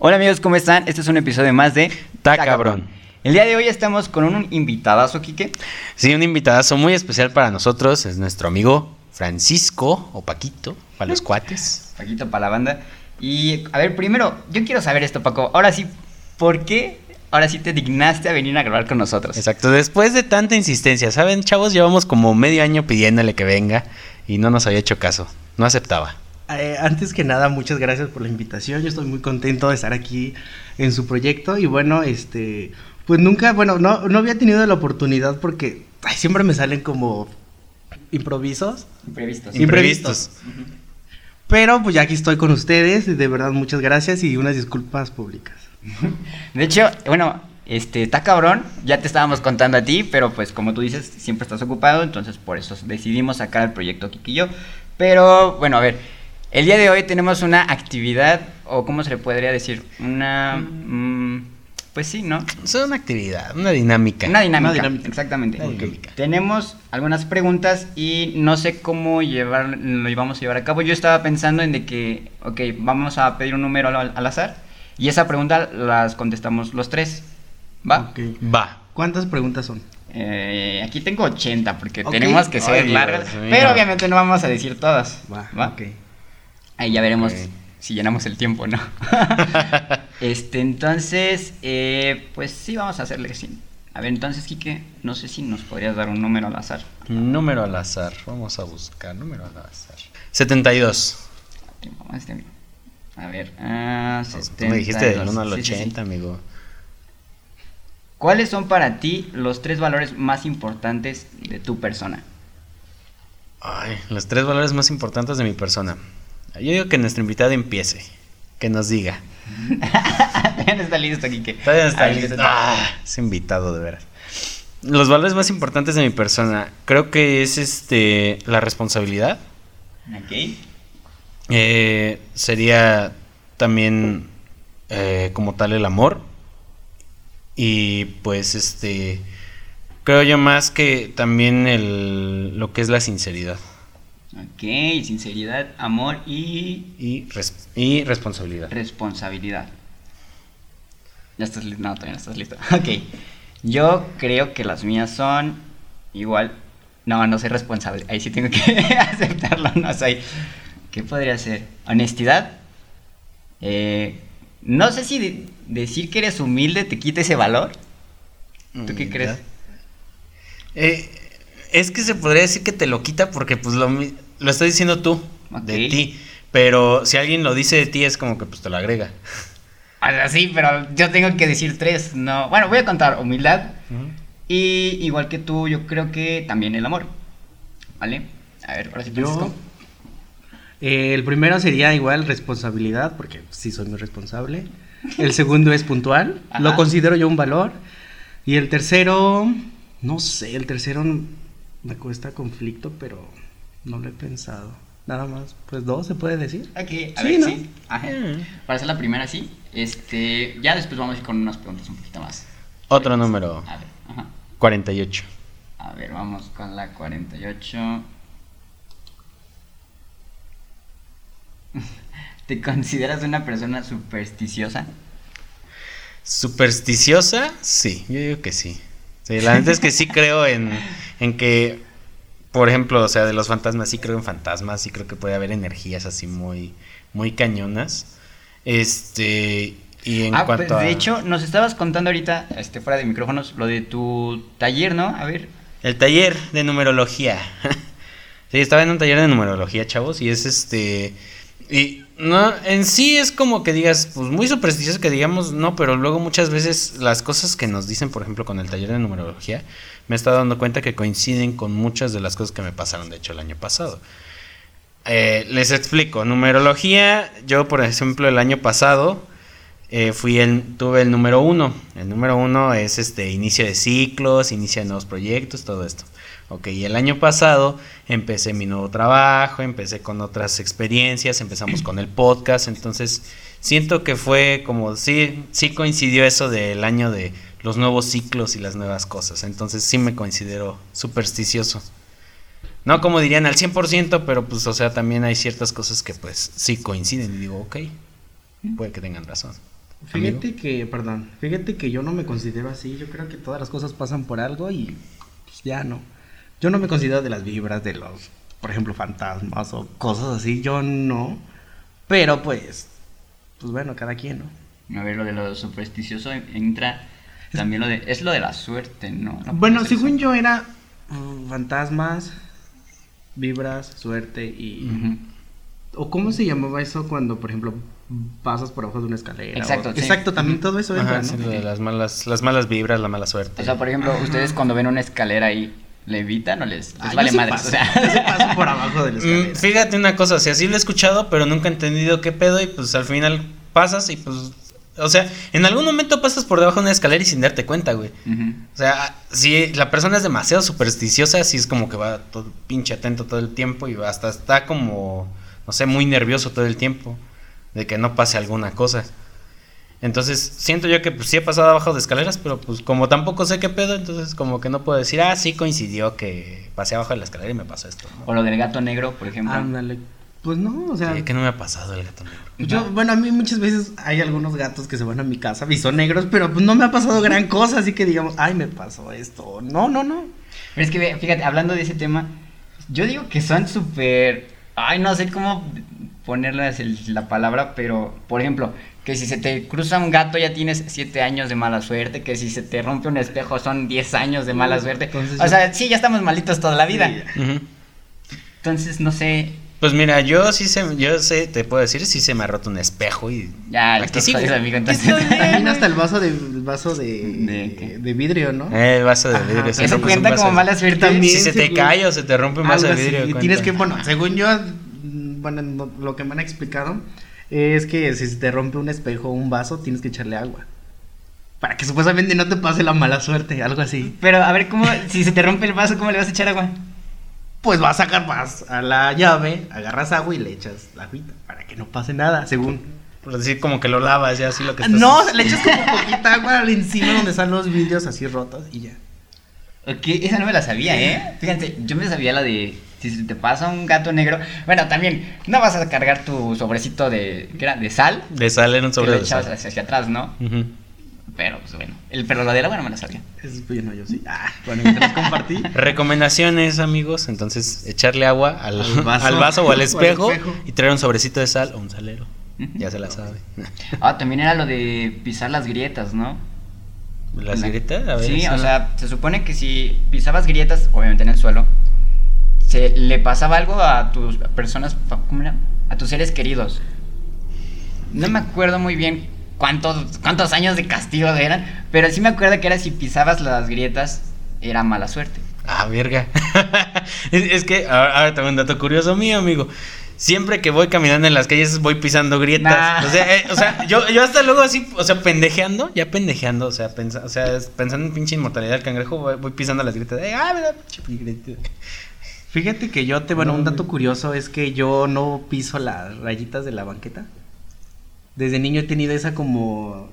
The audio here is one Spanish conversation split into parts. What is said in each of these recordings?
Hola amigos, ¿cómo están? Este es un episodio más de Ta cabrón. El día de hoy estamos con un invitadazo, Quique. Sí, un invitadazo muy especial para nosotros. Es nuestro amigo Francisco o Paquito, para los cuates. Paquito para la banda. Y a ver, primero, yo quiero saber esto, Paco. Ahora sí, ¿por qué ahora sí te dignaste a venir a grabar con nosotros? Exacto, después de tanta insistencia, ¿saben, chavos? Llevamos como medio año pidiéndole que venga y no nos había hecho caso. No aceptaba. Eh, antes que nada, muchas gracias por la invitación. Yo estoy muy contento de estar aquí en su proyecto. Y bueno, este, pues nunca, bueno, no, no había tenido la oportunidad porque ay, siempre me salen como improvisos. Imprevistos. Imprevistos. Pero pues ya aquí estoy con ustedes. De verdad, muchas gracias y unas disculpas públicas. De hecho, bueno, este, está cabrón, ya te estábamos contando a ti, pero pues como tú dices, siempre estás ocupado, entonces por eso decidimos sacar el proyecto Kiki y yo. Pero bueno, a ver, el día de hoy tenemos una actividad, o cómo se le podría decir, una... mm, pues sí, ¿no? Es una actividad, una dinámica. Una dinámica, Una dinámica. exactamente. Una dinámica. Tenemos algunas preguntas y no sé cómo llevar, lo íbamos a llevar a cabo. Yo estaba pensando en de que, ok, vamos a pedir un número al, al azar y esa pregunta las contestamos los tres. ¿Va? Ok. Va. ¿Cuántas preguntas son? Eh, aquí tengo 80 porque tenemos que ser Ay, largas, pero obviamente no vamos a decir todas. Va, ¿Va? ok. Ahí ya veremos si llenamos el tiempo, ¿no? este, entonces, eh, pues sí, vamos a hacerle así. A ver, entonces, Quique, no sé si nos podrías dar un número al azar. Número al azar. Vamos a buscar número al azar. 72. Tiempo más tiempo. A ver, ah, Tú me dijiste del 72. 1 al Sí, sí, sí. 80, amigo. ¿Cuáles son para ti los tres valores más importantes de tu persona? Ay, los tres valores más importantes de mi persona. Yo digo que nuestro invitado empiece. Que nos diga. ya no está listo, Quique. Todavía no está listo. ¿qué Ah, es invitado, de veras. Los valores más importantes de mi persona, creo que es este la responsabilidad. Ok. Eh, sería también eh, como tal el amor. Y pues este creo yo más que también el lo que es la sinceridad Ok, sinceridad, amor y y, res- y responsabilidad. responsabilidad. Ya estás listo. No, todavía no estás listo. Ok. Yo creo que las mías son igual. No, no soy responsable. Ahí sí tengo que aceptarlo. No soy. ¿Qué podría ser? Honestidad. Eh, no sé si de- decir que eres humilde te quita ese valor. ¿Tú qué crees? Eh, es que se podría decir que te lo quita porque pues lo, mi- lo estás diciendo tú, de ti. Pero si alguien lo dice de ti es como que pues te lo agrega. O sea, sí, pero yo tengo que decir tres. No. Bueno, voy a contar humildad. Y igual que tú, yo creo que también el amor. ¿Vale? A ver, ahora sí Yo- Francisco. Eh, el primero sería igual responsabilidad, porque sí soy muy responsable. El segundo es puntual, Ajá. lo considero yo un valor. Y el tercero, no sé, el tercero me cuesta conflicto, pero no lo he pensado. Nada más, pues dos se puede decir. Ok, a Sí, ver, ¿no? sí. Ajá. Mm. Para hacer la primera, sí. Este, ya después vamos a ir con unas preguntas un poquito más. Otro número, A ver, ajá. 48. A ver, vamos con la 48. ¿Te consideras una persona supersticiosa? ¿Supersticiosa? Sí, yo digo que sí. Sí, la neta es que sí creo en, en que, por ejemplo, o sea, de los fantasmas, sí creo en fantasmas, sí creo que puede haber energías así muy, muy cañonas. Este, y en ah, cuanto pues, de a... hecho, nos estabas contando ahorita, este, fuera de micrófonos, lo de tu taller, ¿no? A ver. El taller de numerología. sí, estaba en un taller de numerología, chavos, y es este... Y no, en sí es como que digas, pues muy supersticioso que digamos, no, pero luego muchas veces las cosas que nos dicen, por ejemplo, con el taller de numerología, me he estado dando cuenta que coinciden con muchas de las cosas que me pasaron, de hecho, el año pasado. Eh, les explico, numerología, yo por ejemplo el año pasado eh, fui el, tuve el número uno. El número uno es este inicio de ciclos, inicio de nuevos proyectos, todo esto. Ok, y el año pasado empecé mi nuevo trabajo, empecé con otras experiencias, empezamos con el podcast, entonces siento que fue como, sí, sí coincidió eso del año de los nuevos ciclos y las nuevas cosas, entonces sí me considero supersticioso. No como dirían al 100%, pero pues, o sea, también hay ciertas cosas que pues sí coinciden y digo, ok, puede que tengan razón. Fíjate que, perdón, fíjate que yo no me considero así. Yo creo que todas las cosas pasan por algo y pues ya no. Yo no me considero de las vibras de los, por ejemplo, fantasmas o cosas así. Yo no. Pero pues, pues bueno, cada quien, ¿no? A ver, lo de lo supersticioso entra también lo de... Es lo de la suerte, ¿no? No bueno, según eso. yo era mm, fantasmas, vibras, suerte y... ¿O cómo se llamaba eso cuando, por ejemplo, pasas por abajo de una escalera? Exacto, O- sí. Exacto, también todo eso entra, Ajá, ¿no? sí, lo de las malas, las malas vibras, la mala suerte. O sea, por ejemplo, ustedes cuando ven una escalera ahí, ¿le evitan o les, les Ah, yo vale sí madre? paso, O sea, yo sí paso por abajo de la Mm, escalera. fíjate una cosa, si así lo he escuchado, pero nunca he entendido qué pedo y pues al final pasas y pues... O sea, en algún momento pasas por debajo de una escalera y sin darte cuenta, güey. O sea, si la persona es demasiado supersticiosa, sí es como que va todo pinche atento todo el tiempo y hasta está como, no sé, muy nervioso todo el tiempo de que no pase alguna cosa. Entonces, siento yo que pues, sí he pasado abajo de escaleras, pero pues como tampoco sé qué pedo, entonces como que no puedo decir, ah, sí coincidió que pasé abajo de la escalera y me pasó esto. ¿no? O lo del gato negro, por ejemplo. Ándale. Pues no, o sea... Sí, que no me ha pasado el gato negro. Yo, bueno, a mí muchas veces hay algunos gatos que se van a mi casa y son negros, pero pues no me ha pasado gran cosa, así que digamos, ay, me pasó esto. No, no, no. Pero es que, fíjate, hablando de ese tema, yo digo que son súper... Ay, no sé cómo ponerles el- la palabra, pero, por ejemplo, que si se te cruza un gato ya tienes 7 años de mala suerte, que si se te rompe un espejo son 10 años de mala suerte. Entonces o yo- sea, sí, ya estamos malitos toda la vida. Sí. Entonces, no sé, Pues mira, yo sí se, yo sé, te puedo decir, sí se me ha roto un espejo y ya, Aquí jodido, amigo, entonces... También hasta el vaso de el vaso de, ¿De qué? de vidrio, ¿no? Eh, el vaso de Ajá, vidrio. pero si ¿Eso cuenta como mala suerte? También. Si se te cae o se te rompe un vaso de vidrio. y tienes que, bueno, según yo, bueno, no- lo que me han explicado es que si se te rompe un espejo o un vaso, tienes que echarle agua. Para que supuestamente no te pase la mala suerte, algo así. Pero, a ver, ¿cómo, si se te rompe el vaso, cómo le vas a echar agua? Pues vas a sacar vas a la llave, agarras agua y le echas la agüita para que no pase nada, según. Por decir como que lo lavas ya así lo que estás No, le echas como poquita agua al encima donde están los vidrios así rotos y ya. Ok, esa no me la sabía, ¿eh? Fíjense, yo me sabía la de si se te pasa un gato negro. Bueno, también, no vas a cargar tu sobrecito de, ¿qué era? De sal. Le sale en un Que sobre lo de echabas sal. hacia, hacia atrás, ¿no? Pero, pues bueno. El, pero lo del agua no me la sabía. Eso es bueno, yo sí. Ah, bueno, mientras compartí. Recomendaciones, amigos. Entonces, echarle agua al, Al vaso. al vaso o al O al espejo, y traer un sobrecito de sal o un salero. Ya se la sabe. Ah, también era lo de pisar las grietas, ¿no? ¿Las La- grietas? A ver, sí, o no- sea, se supone que si pisabas grietas, obviamente en el suelo, se le pasaba algo a tus personas, ¿cómo era? A tus seres queridos. No me acuerdo muy bien cuántos, cuántos años de castigo eran, pero sí me acuerdo que era si pisabas las grietas, era mala suerte. Ah, verga. es, es que ahora, ahora tengo un dato curioso mío, amigo. Siempre que voy caminando en las calles voy pisando grietas. Nah. O sea, eh, o sea, yo, yo hasta luego así, o sea, pendejeando, ya pendejeando, o sea, pensa- o sea, pensando en pinche inmortalidad del cangrejo, voy, voy pisando las grietas. Eh, ah, mira, pinche. Fíjate que yo te, bueno, No, un dato curioso es que yo no piso las rayitas de la banqueta. Desde niño he tenido esa como,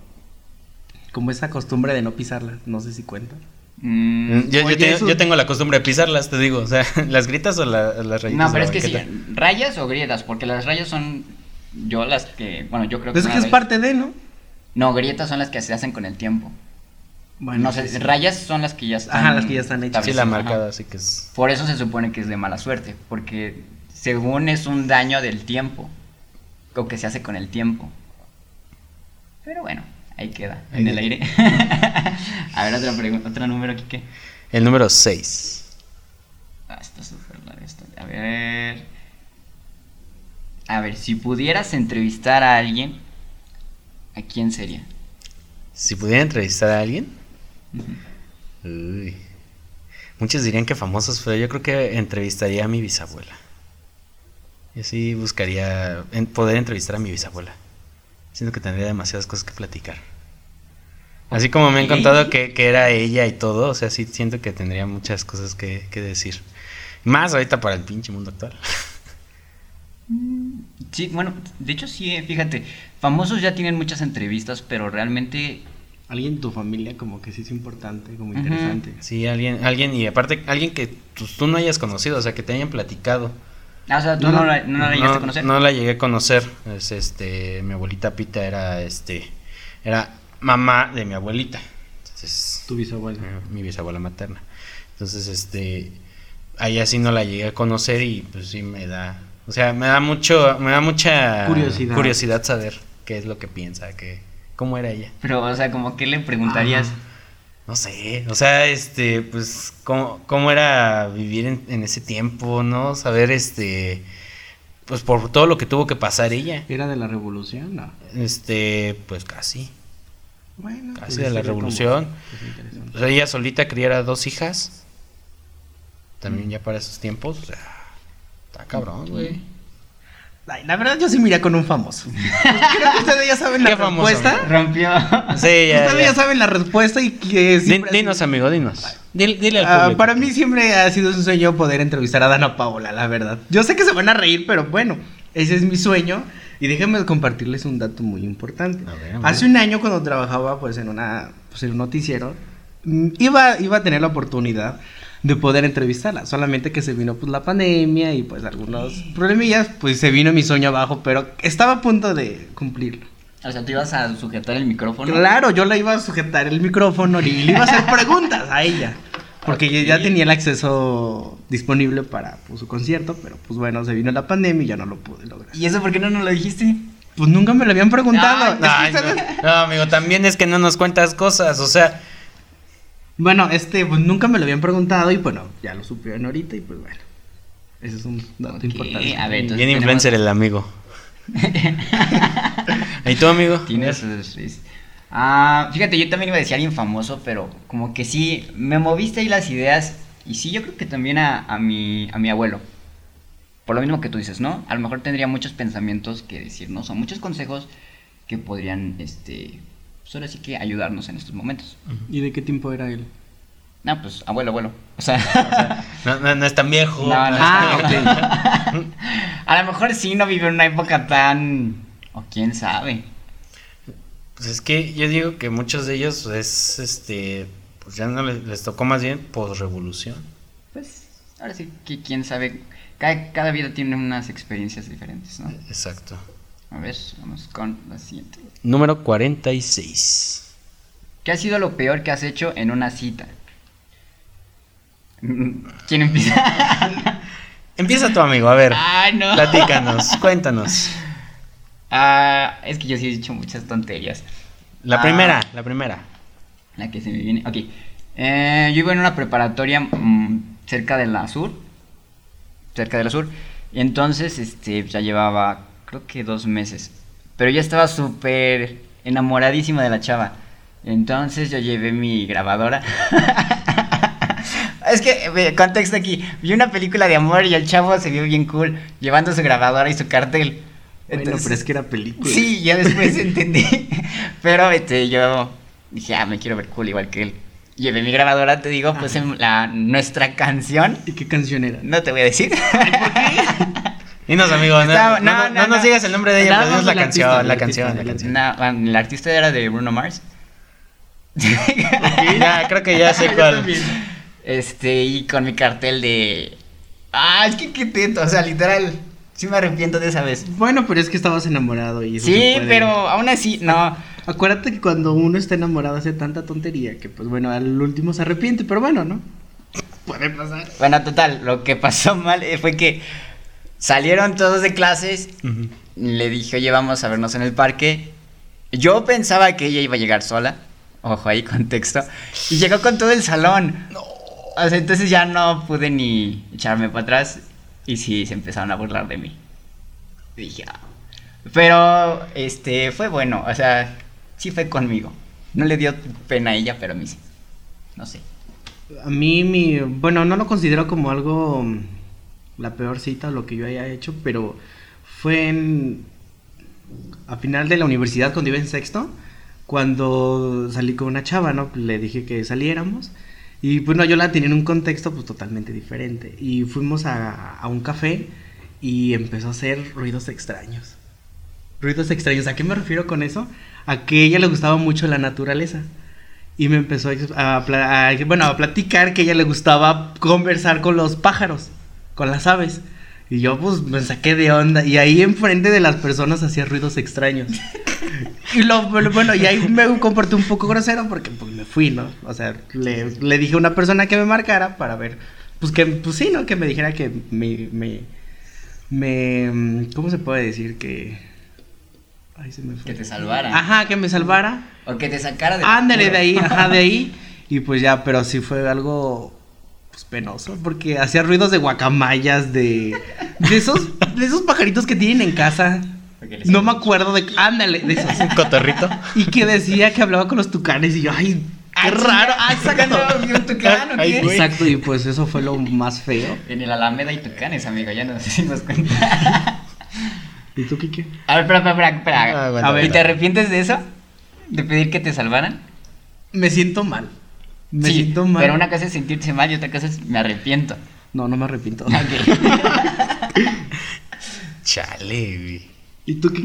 como esa costumbre de no pisarlas. No sé si cuenta. Mm, Yo, yo tengo, eso- yo tengo la costumbre de pisarlas, te digo, o sea, las grietas o la- las rayitas. no, pero es que sí, rayas o grietas, porque las rayas son yo las que, bueno, yo creo que... Es una que es vez- parte de, ¿no? No, grietas son las que se hacen con el tiempo. Bueno, no sé, sí, rayas son las que ya están. Ajá, las que ya están hechas. Sí, la marcada, ajá. así que es. Por eso se supone que es de mala suerte, porque según es un daño del tiempo, o que se hace con el tiempo. Pero bueno, ahí queda, en el aire. A ver, otra pregunta, otro número, Kike. El número 6. Ah, está súper largo esto. A ver. A ver, si pudieras entrevistar a alguien, ¿a quién sería? Si pudiera entrevistar a alguien. Uy. Muchos dirían que famosos, pero yo creo que entrevistaría a mi bisabuela. Yo sí buscaría poder entrevistar a mi bisabuela. Siento que tendría demasiadas cosas que platicar. Así como me han contado que, que era ella y todo, o sea, sí siento que tendría muchas cosas que, que decir. Más ahorita para el pinche mundo actual. Sí, bueno, de hecho sí, eh, fíjate, famosos ya tienen muchas entrevistas, pero realmente Alguien de tu familia como que sí es importante, como Ujú. interesante. Sí, alguien, alguien, y aparte, alguien que pues, tú no hayas conocido, o sea, que te hayan platicado. Ah, o sea, tú No, la, no la llegaste a conocer. No la llegué a conocer. Es, este, mi abuelita Pita era este era mamá de mi abuelita. Entonces, Tu bisabuela. eh, mi bisabuela materna. Entonces, este, a ella sí no la llegué a conocer y pues sí me da, o sea, me da mucho, me da mucha Curiosidad. curiosidad saber qué es lo que piensa, que, cómo era ella. Pero, o sea, como que le preguntarías. Ah. No sé, o sea, este, pues, cómo, cómo era vivir en, en ese tiempo, ¿no? Saber, este, pues por todo lo que tuvo que pasar ella. ¿Era de la revolución? No. Este, pues casi, Bueno. casi pues, de la revolución. O sea, ella solita criara dos hijas. También ya para esos tiempos, o sea, está cabrón, güey. Ay, la verdad yo sí me iría con un famoso. Creo que ustedes ya saben la ¿Qué famoso? respuesta. Rompió. Sí, ya, ustedes ya. ya saben la respuesta y que siempre dinos, sido- amigo, dinos. Dile, dile al Ah, público. para mí siempre ha sido un sueño poder entrevistar a Dana Paola, la verdad. Yo sé que se van a reír, pero bueno, ese es mi sueño. Y déjenme compartirles un dato muy importante. A ver, a ver. Hace un año cuando trabajaba pues en una pues, en un noticiero, mm, iba, iba a tener la oportunidad de poder entrevistarla. Solamente que se vino pues la pandemia y pues algunos problemillas, pues se vino mi sueño abajo, pero estaba a punto de cumplirlo. O sea, tú ibas a sujetar el micrófono. Claro, yo le iba a sujetar el micrófono y le iba a hacer preguntas a ella. Porque ya Ok. tenía el acceso disponible para pues, su concierto, pero pues bueno, se vino la pandemia y ya no lo pude lograr. ¿Y eso por qué no nos lo dijiste? Pues nunca me lo habían preguntado. Ay, no, no, amigo, también es que no nos cuentas cosas, o sea, Bueno, este, pues nunca me lo habían preguntado y bueno, ya lo supieron ahorita y pues bueno. Ese es un dato importante. a ver, entonces bien tenemos- influencer el amigo. ¿Y tú, amigo? Tienes Ah, fíjate, yo también iba a decir alguien famoso, pero como que sí, me moviste ahí las ideas. Y sí, yo creo que también a, a mi, a mi abuelo. Por lo mismo que tú dices, ¿no? A lo mejor tendría muchos pensamientos que decirnos, o muchos consejos que podrían, este, pues ahora sí que ayudarnos en estos momentos. ¿Y de qué tiempo era él? No, pues abuelo, abuelo. O sea, No, no, no es tan viejo. No, no, Ah, ok. a lo mejor sí no vivió en una época tan, o quién sabe. Pues es que yo digo que muchos de ellos es, este, pues ya no les, les tocó más bien posrevolución. Pues ahora sí que quién sabe. Cada, cada vida tiene unas experiencias diferentes, ¿no? Exacto. A ver, vamos con la siguiente. Número 46. ¿Qué ha sido lo peor que has hecho en una cita? Mm, ¿Quién empieza? Empieza tu amigo, a ver. Ay, no. Platícanos, cuéntanos. Ah, es que yo sí he dicho muchas tonterías. La Ah. primera, la primera. La que se me viene. Ok. Eh, yo iba en una preparatoria mm, cerca de la sur. Cerca de la sur. Y entonces, este, ya llevaba, creo que dos meses. Pero ya estaba súper enamoradísima de la chava. Entonces yo llevé mi grabadora. es que, contexto aquí. Vi una película de amor y el chavo se vio bien cool. Llevando su grabadora y su cartel. Bueno, Entonces- pero es que era película. Sí, ya después entendí. Pero este, yo dije, ah, me quiero ver cool igual que él. Llevé mi grabadora, te digo, pues en la, nuestra canción. ¿Y qué canción era? No te voy a decir. Dinos, amigo, no, Estaba- no, no, no, no, no nos no. digas el nombre de ella, pero dinos la canción, artista, la el canción, artista, la canción. No, bueno, el artista era de Bruno Mars. Ya, creo que ya sé cuál. Este, y con mi cartel de. Ah, es que qué tento, o sea, literal. Sí me arrepiento de esa vez. Bueno, pero es que estabas enamorado y eso se Sí, puede. pero aún así, no. Acuérdate que cuando uno está enamorado hace tanta tontería que pues bueno, al último se arrepiente, pero bueno, ¿no? Puede pasar. Bueno, total, lo que pasó mal eh, fue que salieron todos de clases. Le dije, oye, vamos a vernos en el parque. Yo pensaba que ella iba a llegar sola. Ojo ahí, contexto. Y llegó con todo el salón. O sea, entonces ya no pude ni echarme para atrás. Y sí, se empezaron a burlar de mí. Y dije, "Ah". Pero, este, fue bueno. O sea, sí fue conmigo. No le dio pena a ella, pero a mí sí. No sé. A mí mi, bueno, no lo considero como algo la peor cita o lo que yo haya hecho, pero fue en a final de la universidad cuando iba en sexto, cuando salí con una chava, ¿no? Le dije que saliéramos y bueno, yo la tenía en un contexto pues totalmente diferente y fuimos a, a un café y empezó a hacer ruidos extraños. Ruidos extraños, ¿a qué me refiero con eso? A que ella le gustaba mucho la naturaleza. Y me empezó a, bueno, a platicar que ella le gustaba conversar con los pájaros, con las aves. Y yo pues me saqué de onda y ahí enfrente de las personas hacía ruidos extraños. Y lo, bueno, y ahí me comporté un poco grosero porque pues me fui, ¿no? O sea, le, le dije a una persona que me marcara para ver, pues que, pues sí, ¿no? Que me dijera que me, me, me, ¿cómo se puede decir? Que... Ay, se me fue. Que te salvara. Ajá, que me salvara. O que te sacara de... Ándale, de ahí, ajá, de ahí. Y pues ya, pero sí fue algo pues penoso porque hacía ruidos de guacamayas de de esos de esos pajaritos que tienen en casa no me acuerdo de ándale de esos un cotorrito y que decía que hablaba con los tucanes y yo ay qué raro ah exacto un tucán, ¿o qué? exacto y pues eso fue lo más feo en el Alameda hay tucanes amigo ya no sé si nos cuenta ¿Y tú, Kike? A ver, espera, espera, espera. Ah, a ver. ¿Y te arrepientes de eso? ¿De pedir que te salvaran? Me siento mal. Me sí, siento mal. Pero una cosa es sentirse mal y otra cosa es me arrepiento. No, no me arrepiento. Chale, güey. ¿Y tú qué?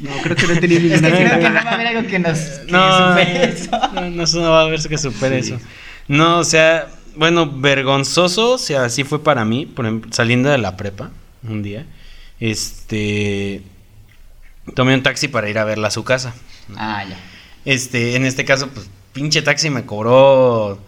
No, creo que no he tenido ninguna. Es que creo que no va a haber algo que nos que no, supere eso. No, no, va a haber que supere sí. eso. No, o sea, bueno, vergonzoso, o sea, así fue para mí, por ejemplo, saliendo de la prepa un día. Este tomé un taxi para ir a verla a su casa. Ah, ya. Este, en este caso, pues pinche taxi me cobró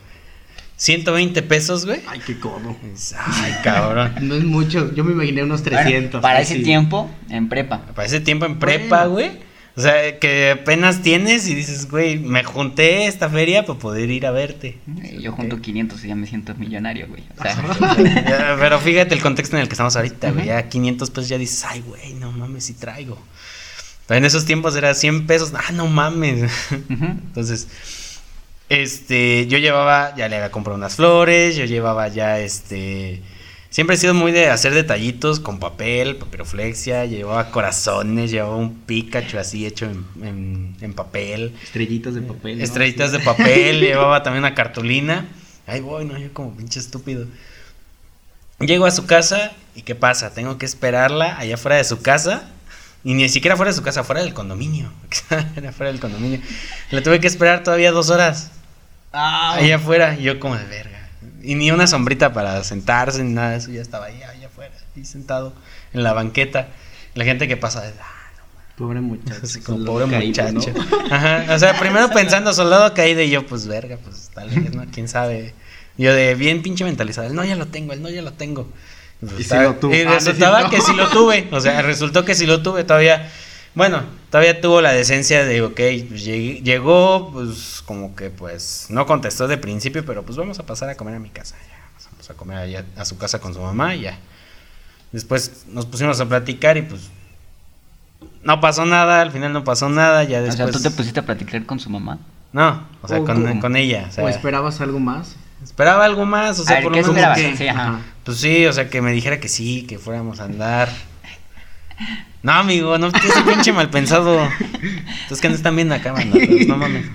120 pesos, güey. Ay, qué codo. Ay, cabrón. No es mucho, yo me imaginé unos 300. para ese tiempo, en prepa. Para ese tiempo en prepa, güey. O sea, que apenas tienes y dices, güey, me junté esta feria para poder ir a verte. Yo junto 500 y ya me siento millonario, güey. O sea, pero fíjate el contexto en el que estamos ahorita, güey. Ya 500 pesos ya dices, ay, güey, no mames, si traigo. Pero en esos tiempos era 100 pesos, ah, no mames. Entonces, este, yo llevaba, ya le había comprado unas flores, yo llevaba ya, este, siempre he sido muy de hacer detallitos con papel, papiroflexia, llevaba corazones, llevaba un Pikachu así hecho en, en, papel. Estrellitas de papel. Estrellitas de papel, llevaba también una cartulina. Ahí voy, no, yo como pinche estúpido. Llego a su casa y ¿qué pasa? Tengo que esperarla allá fuera de su casa y ni siquiera fuera de su casa, fuera del condominio. Era fuera del condominio. Le tuve que esperar todavía dos horas. Ah, allá afuera, yo como de verga. Y ni una sombrita para sentarse ni nada de eso, ya estaba ahí, allá afuera, ahí sentado en la banqueta. La gente que pasa, ah, Pobre muchacho. Así como pobre muchacho. Ajá. O sea, primero pensando soldado caído y yo, pues verga, pues tal vez, ¿no? Quién sabe. Yo de bien pinche mentalizado, el no ya lo tengo, el no ya lo tengo. Y, si lo tuve. y resultaba que sí lo tuve. O sea, resultó que sí lo tuve todavía. Bueno, todavía tuvo la decencia de, ok, pues llegó, pues como que pues no contestó de principio, pero pues vamos a pasar a comer a mi casa. Ya, vamos a comer allá a su casa con su mamá y ya. Después nos pusimos a platicar y pues no pasó nada, al final no pasó nada, ya después... O sea, ¿tú te pusiste a platicar con su mamá? No, o sea, con, con, ella. O, esperabas algo más? Esperaba algo más, o sea, por lo menos que... Sí, Pues sí, o sea, que me dijera que sí, que fuéramos a andar. No, amigo, no ese pinche mal pensado. Entonces que no están viendo acá, mano. No mames.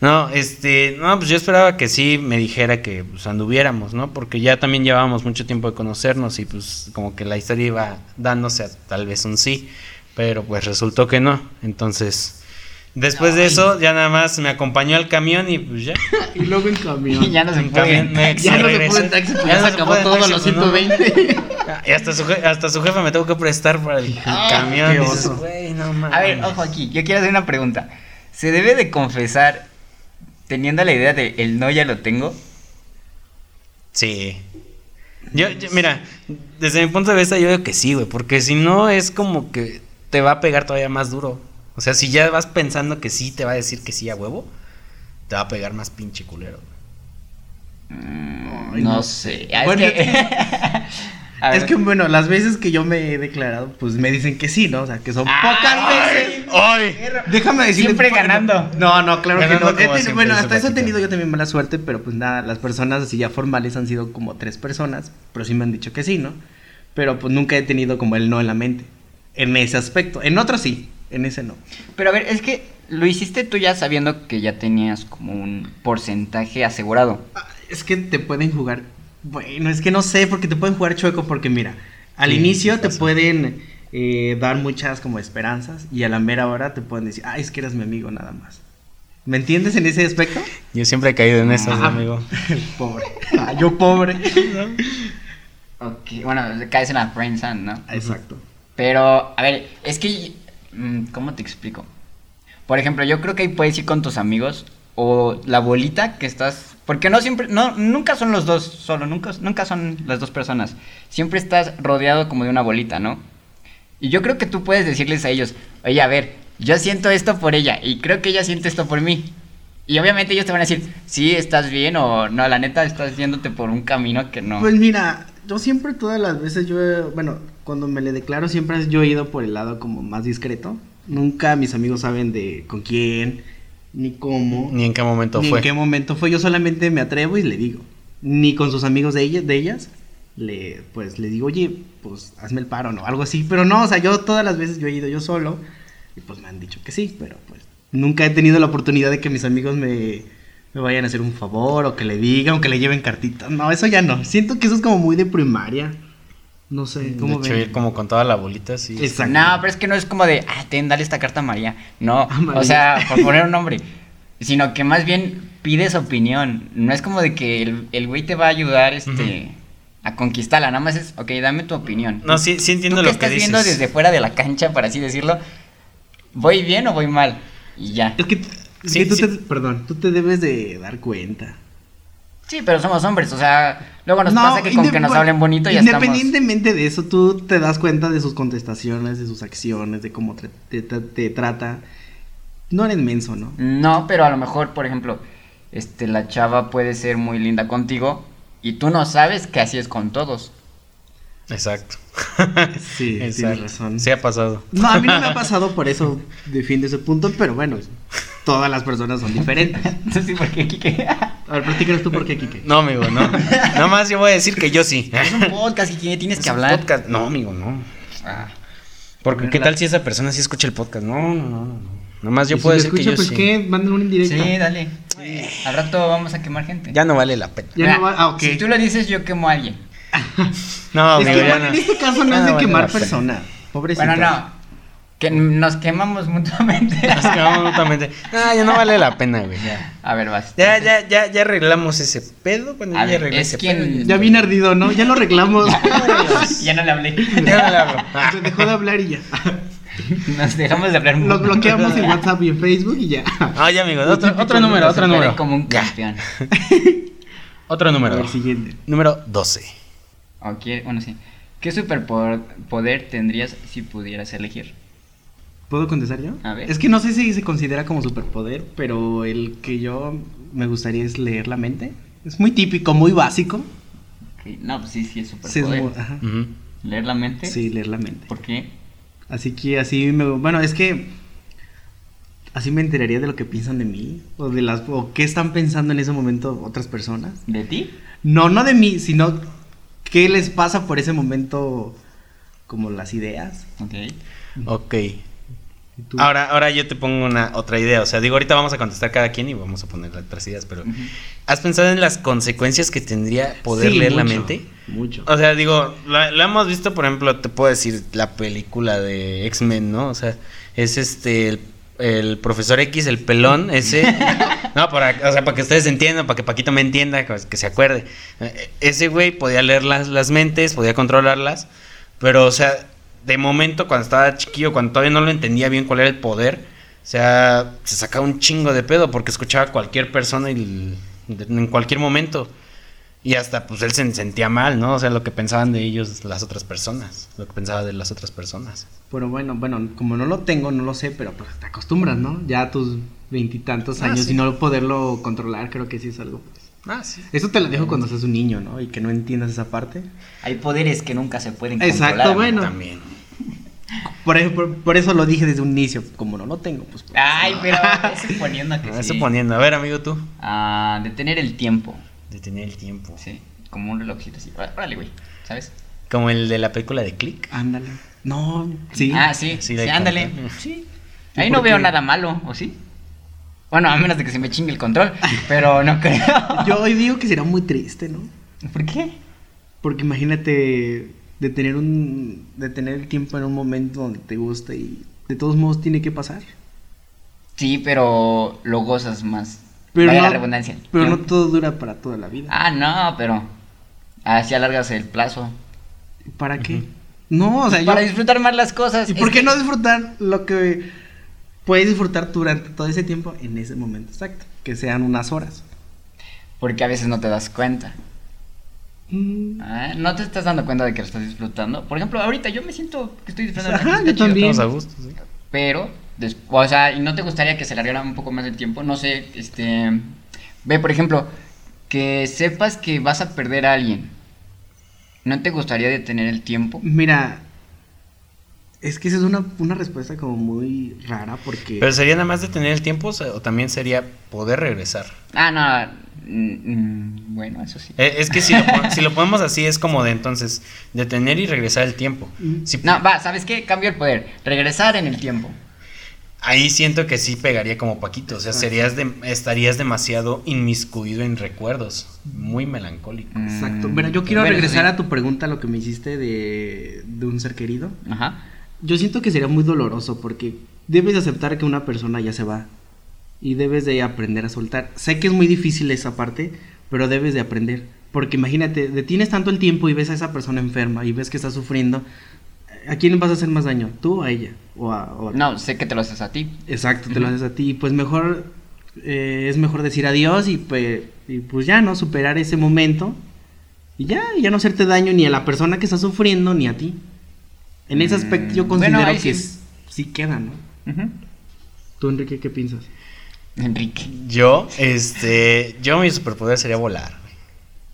No, este, no, pues yo esperaba que sí me dijera que pues anduviéramos, ¿no? Porque ya también llevábamos mucho tiempo de conocernos y pues como que la historia iba dándose a tal vez un sí, pero pues resultó que no. Entonces, Después de eso, ya nada más me acompañó al camión y pues ya. y luego en camión. Y ya no se puede. Ya no se puede en taxi, pues ya, se acabó todo a los 120. y hasta su, hasta su jefe me tengo que prestar para el camión. Dices, no, a ver, ojo aquí, yo quiero hacer una pregunta. ¿Se debe de confesar teniendo la idea de el no ya lo tengo? Sí. Yo, yo, mira, desde mi punto de vista yo digo que sí, güey, porque si no es como que te va a pegar todavía más duro. O sea, si ya vas pensando que sí te va a decir que sí a huevo, te va a pegar más pinche culero. Mm, no, sé. Bueno, es, que... es que, bueno, las veces que yo me he declarado, pues me dicen que sí, ¿no? O sea, que son pocas veces. ¡Ay! Déjame decirle. Siempre ganando. No, no, claro que no. bueno, hasta eso he tenido yo también mala suerte, pero pues nada, las personas así ya formales han sido como tres personas, pero sí me han dicho que sí, ¿no? Pero pues nunca he tenido como el no en la mente. En ese aspecto. En otros sí. En ese no. Pero a ver, es que lo hiciste tú ya sabiendo que ya tenías como un porcentaje asegurado. Ah, es que te pueden jugar. Bueno, es que no sé, porque te pueden jugar chueco, porque mira, al inicio te pueden eh, dar muchas como esperanzas y a la mera hora te pueden decir, ah, es que eres mi amigo nada más. ¿Me entiendes en ese aspecto? Yo siempre he caído en eso, amigo. pobre. Ah, yo pobre. Ok, bueno, caes en la friendzone, ¿no? Exacto. Pero, a ver, es que, ¿cómo te explico? Por ejemplo, yo creo que ahí puedes ir con tus amigos o la bolita que estás, porque no siempre, no, nunca son los dos solo, nunca, nunca son las dos personas. Siempre estás rodeado como de una bolita, ¿no? Y yo creo que tú puedes decirles a ellos, oye, a ver, yo siento esto por ella y creo que ella siente esto por mí. Y obviamente ellos te van a decir, sí, estás bien o no, la neta estás yéndote por un camino que no. Pues mira, yo siempre todas las veces yo, bueno, cuando me le declaro siempre yo he ido por el lado como más discreto. Nunca mis amigos saben de con quién, ni cómo, Ni en qué momento ni fue. en qué momento fue. Yo solamente me atrevo y le digo. Ni con sus amigos de ellas, de ellas, le, pues le digo, oye, pues hazme el paro, ¿no? Algo así. Pero no, o sea, yo todas las veces yo he ido yo solo y pues me han dicho que sí, pero pues nunca he tenido la oportunidad de que mis amigos me, me vayan a hacer un favor o que le digan o que le lleven cartitas. No, eso ya no. Siento que eso es como muy de primaria. No sé, De ¿cómo hecho, ven? ir como con toda la bolita, sí. Exacto. No, pero es que no es como de, ah, ten, dale esta carta a María. No, A María. o sea, por poner un nombre. Sino que más bien pides opinión. No es como de que el, el güey te va a ayudar este, a conquistarla. Nada más es, ok, dame tu opinión. No, sí, sí entiendo ¿Tú lo que estás dices. viendo desde fuera de la cancha, por así decirlo? ¿Voy bien o voy mal? Y ya. Es que, es Sí, que tú sí. te, perdón, tú te debes de dar cuenta. Sí, pero somos hombres, o sea, luego nos pasa que con que nos hablen bonito ya estamos... Independientemente de eso, tú te das cuenta de sus contestaciones, de sus acciones, de cómo te, te- te trata. No eres menso, ¿no? No, pero a lo mejor, por ejemplo, este, la chava puede ser muy linda contigo y tú no sabes que así es con todos. Exacto. Sí, tienes Exacto. razón. Sí ha pasado. No, a mí no me ha pasado, por eso defiendo ese punto, pero bueno, todas las personas son diferentes. Entonces, ¿por qué, Kike? A ver, platícanos tú por qué, Kike. No, amigo, no. Nada más yo voy a decir que yo sí. Es un podcast, Kike, tienes Es que un hablar. podcast. No, amigo, no. Ah, Porque qué tal si esa persona sí escucha el podcast. No, no, no. no. Nada más yo si puedo decir que escucha, yo pues sí. qué, manden un indirecto. Sí, dale. Al rato vamos a quemar gente. Ya no vale la pena. Ya Mira, no va- ah, ok. Si tú lo dices, yo quemo a alguien. No, es amigo, que ya bueno, no. en este caso no es de vale quemar personas. Pobrecito. Bueno, no. Que nos quemamos mutuamente. Nos quedamos mutuamente. Ah, ya no vale la pena, güey. Ya. A ver, vas. Ya, ya, ya, ya arreglamos ese pedo. Bueno, ya ver, arreglé es ese quien- pedo. Ya viene ardido, ¿no? Ya lo arreglamos. ya no le hablé. Ya no le hablo. Se dejó de hablar y ya. Nos dejamos de hablar Los bloqueamos en WhatsApp y en Facebook y ya. Ah, ya, amigo. Lo Otro, otro número, otro número. como un campeón. Otro número. ver, siguiente. Número 12. O quiere- bueno, sí. ¿Qué superpoder tendrías si pudieras elegir? ¿Puedo contestar yo? A ver. Es que no sé si se considera como superpoder, pero el que yo me gustaría es leer la mente. Es muy típico, muy básico. Ok, No, pues sí, sí es Sí, es superpoder. muy- ajá. Leer la mente. Sí, leer la mente. ¿Por qué? Así que así me... Bueno, es que... Así me enteraría de lo que piensan de mí. O de las... O qué están pensando en ese momento otras personas. ¿De ti? No, no de mí, sino... ¿Qué les pasa por ese momento? Como las ideas. Ok. Ok. Ahora, ahora yo te pongo una otra idea. O sea, digo, ahorita vamos a contestar cada quien y vamos a poner las otras ideas, pero. ¿has pensado en las consecuencias que tendría poder Sí, leer la mente? Mucho. O sea, digo, la hemos visto, por ejemplo, te puedo decir la película de X-Men, ¿no? O sea, es este el, el profesor X, el pelón, ese. no, para, o sea, para que ustedes entiendan, para que Paquito me entienda, que, que se acuerde. Eh, Ese güey podía leer las, las mentes, podía controlarlas, pero, o sea, de momento, cuando estaba chiquillo, cuando todavía no lo entendía bien cuál era el poder, o sea, se sacaba un chingo de pedo porque escuchaba a cualquier persona y en cualquier momento. Y hasta pues él se sentía mal, ¿no? O sea, lo que pensaban de ellos las otras personas, lo que pensaba de las otras personas. Pero bueno, bueno, como no lo tengo, no lo sé, pero pues te acostumbras, ¿no? Ya a tus veintitantos Ah, años sí. y no poderlo controlar, creo que sí es algo. Ah, sí. Eso te lo dejo cuando seas un niño, ¿no? Y que no entiendas esa parte. Hay poderes que nunca se pueden Exacto, controlar. bueno. También. Por, eso- por, por eso lo dije desde un inicio. Como no lo tengo, pues. pues, Ay, no. pero es suponiendo que Ah, sí. suponiendo. A ver, amigo, tú. Ah, detener el tiempo. De tener el tiempo. Sí, como un relojito así. Órale, güey, ¿sabes? Como el de la película de Click. Ándale. No, sí. Ah, sí, Sí, sí, de ándale. Sí. ¿Y Ahí no veo nada malo, ¿o sí? Bueno, a menos de que se me chingue el control, pero no creo. Yo hoy digo que será muy triste, ¿no? ¿Por qué? Porque imagínate detener un detener el tiempo en un momento donde te gusta y de todos modos tiene que pasar. Sí, pero lo gozas más. Pero Vaya no, la redundancia. pero no todo dura para toda la vida. Ah, no, pero así alargas el plazo. ¿Para qué? No, o sea, yo... Para disfrutar más las cosas. ¿Y por qué que- no disfrutar lo que puedes disfrutar durante todo ese tiempo en ese momento exacto? Que sean unas horas. Porque a veces no te das cuenta. Mm, Ah, No te estás dando cuenta de que lo estás disfrutando. Por ejemplo, ahorita yo me siento que estoy disfrutando. Ajá, yo chido. también. Estamos a gusto, sí. Pero, des- o sea, ¿y no te gustaría que se alargara un poco más el tiempo? No sé, este... Ve, por ejemplo, que sepas que vas a perder a alguien. ¿No te gustaría detener el tiempo? Mira, es que esa es una, una respuesta como muy rara porque... Pero sería nada más detener el tiempo o sea, o también sería poder regresar. Ah, no. mm, mm, bueno, eso sí. Eh, Es que si lo, pon- si lo ponemos así es como de entonces detener y regresar el tiempo. Mm. Si- No, va, ¿sabes qué? Cambio el poder. Regresar en el tiempo. Ahí siento que sí pegaría como Paquito, o sea, serías de- estarías demasiado inmiscuido en recuerdos, muy melancólico. Exacto. Mm, Mira, yo quiero bueno, regresar sí. a tu pregunta, lo que me hiciste de, de un ser querido. Ajá. Yo siento que sería muy doloroso porque debes de aceptar que una persona ya se va y debes de aprender a soltar. Sé que es muy difícil esa parte, pero debes de aprender. Porque imagínate, detienes tanto el tiempo y ves a esa persona enferma y ves que está sufriendo. ¿A quién vas a hacer más daño? ¿Tú o a ella? ¿O a, o a- No, sé que te lo haces a ti. Exacto, te lo haces a ti. Pues mejor, eh, es mejor decir adiós y pues, y pues ya, ¿no? Superar ese momento y ya, ya no hacerte daño ni a la persona que está sufriendo ni a ti. En ese aspecto yo considero bueno, que sí. sí queda, ¿no? ¿Tú, Enrique, qué piensas? Enrique. Yo, este, yo mi superpoder sería volar.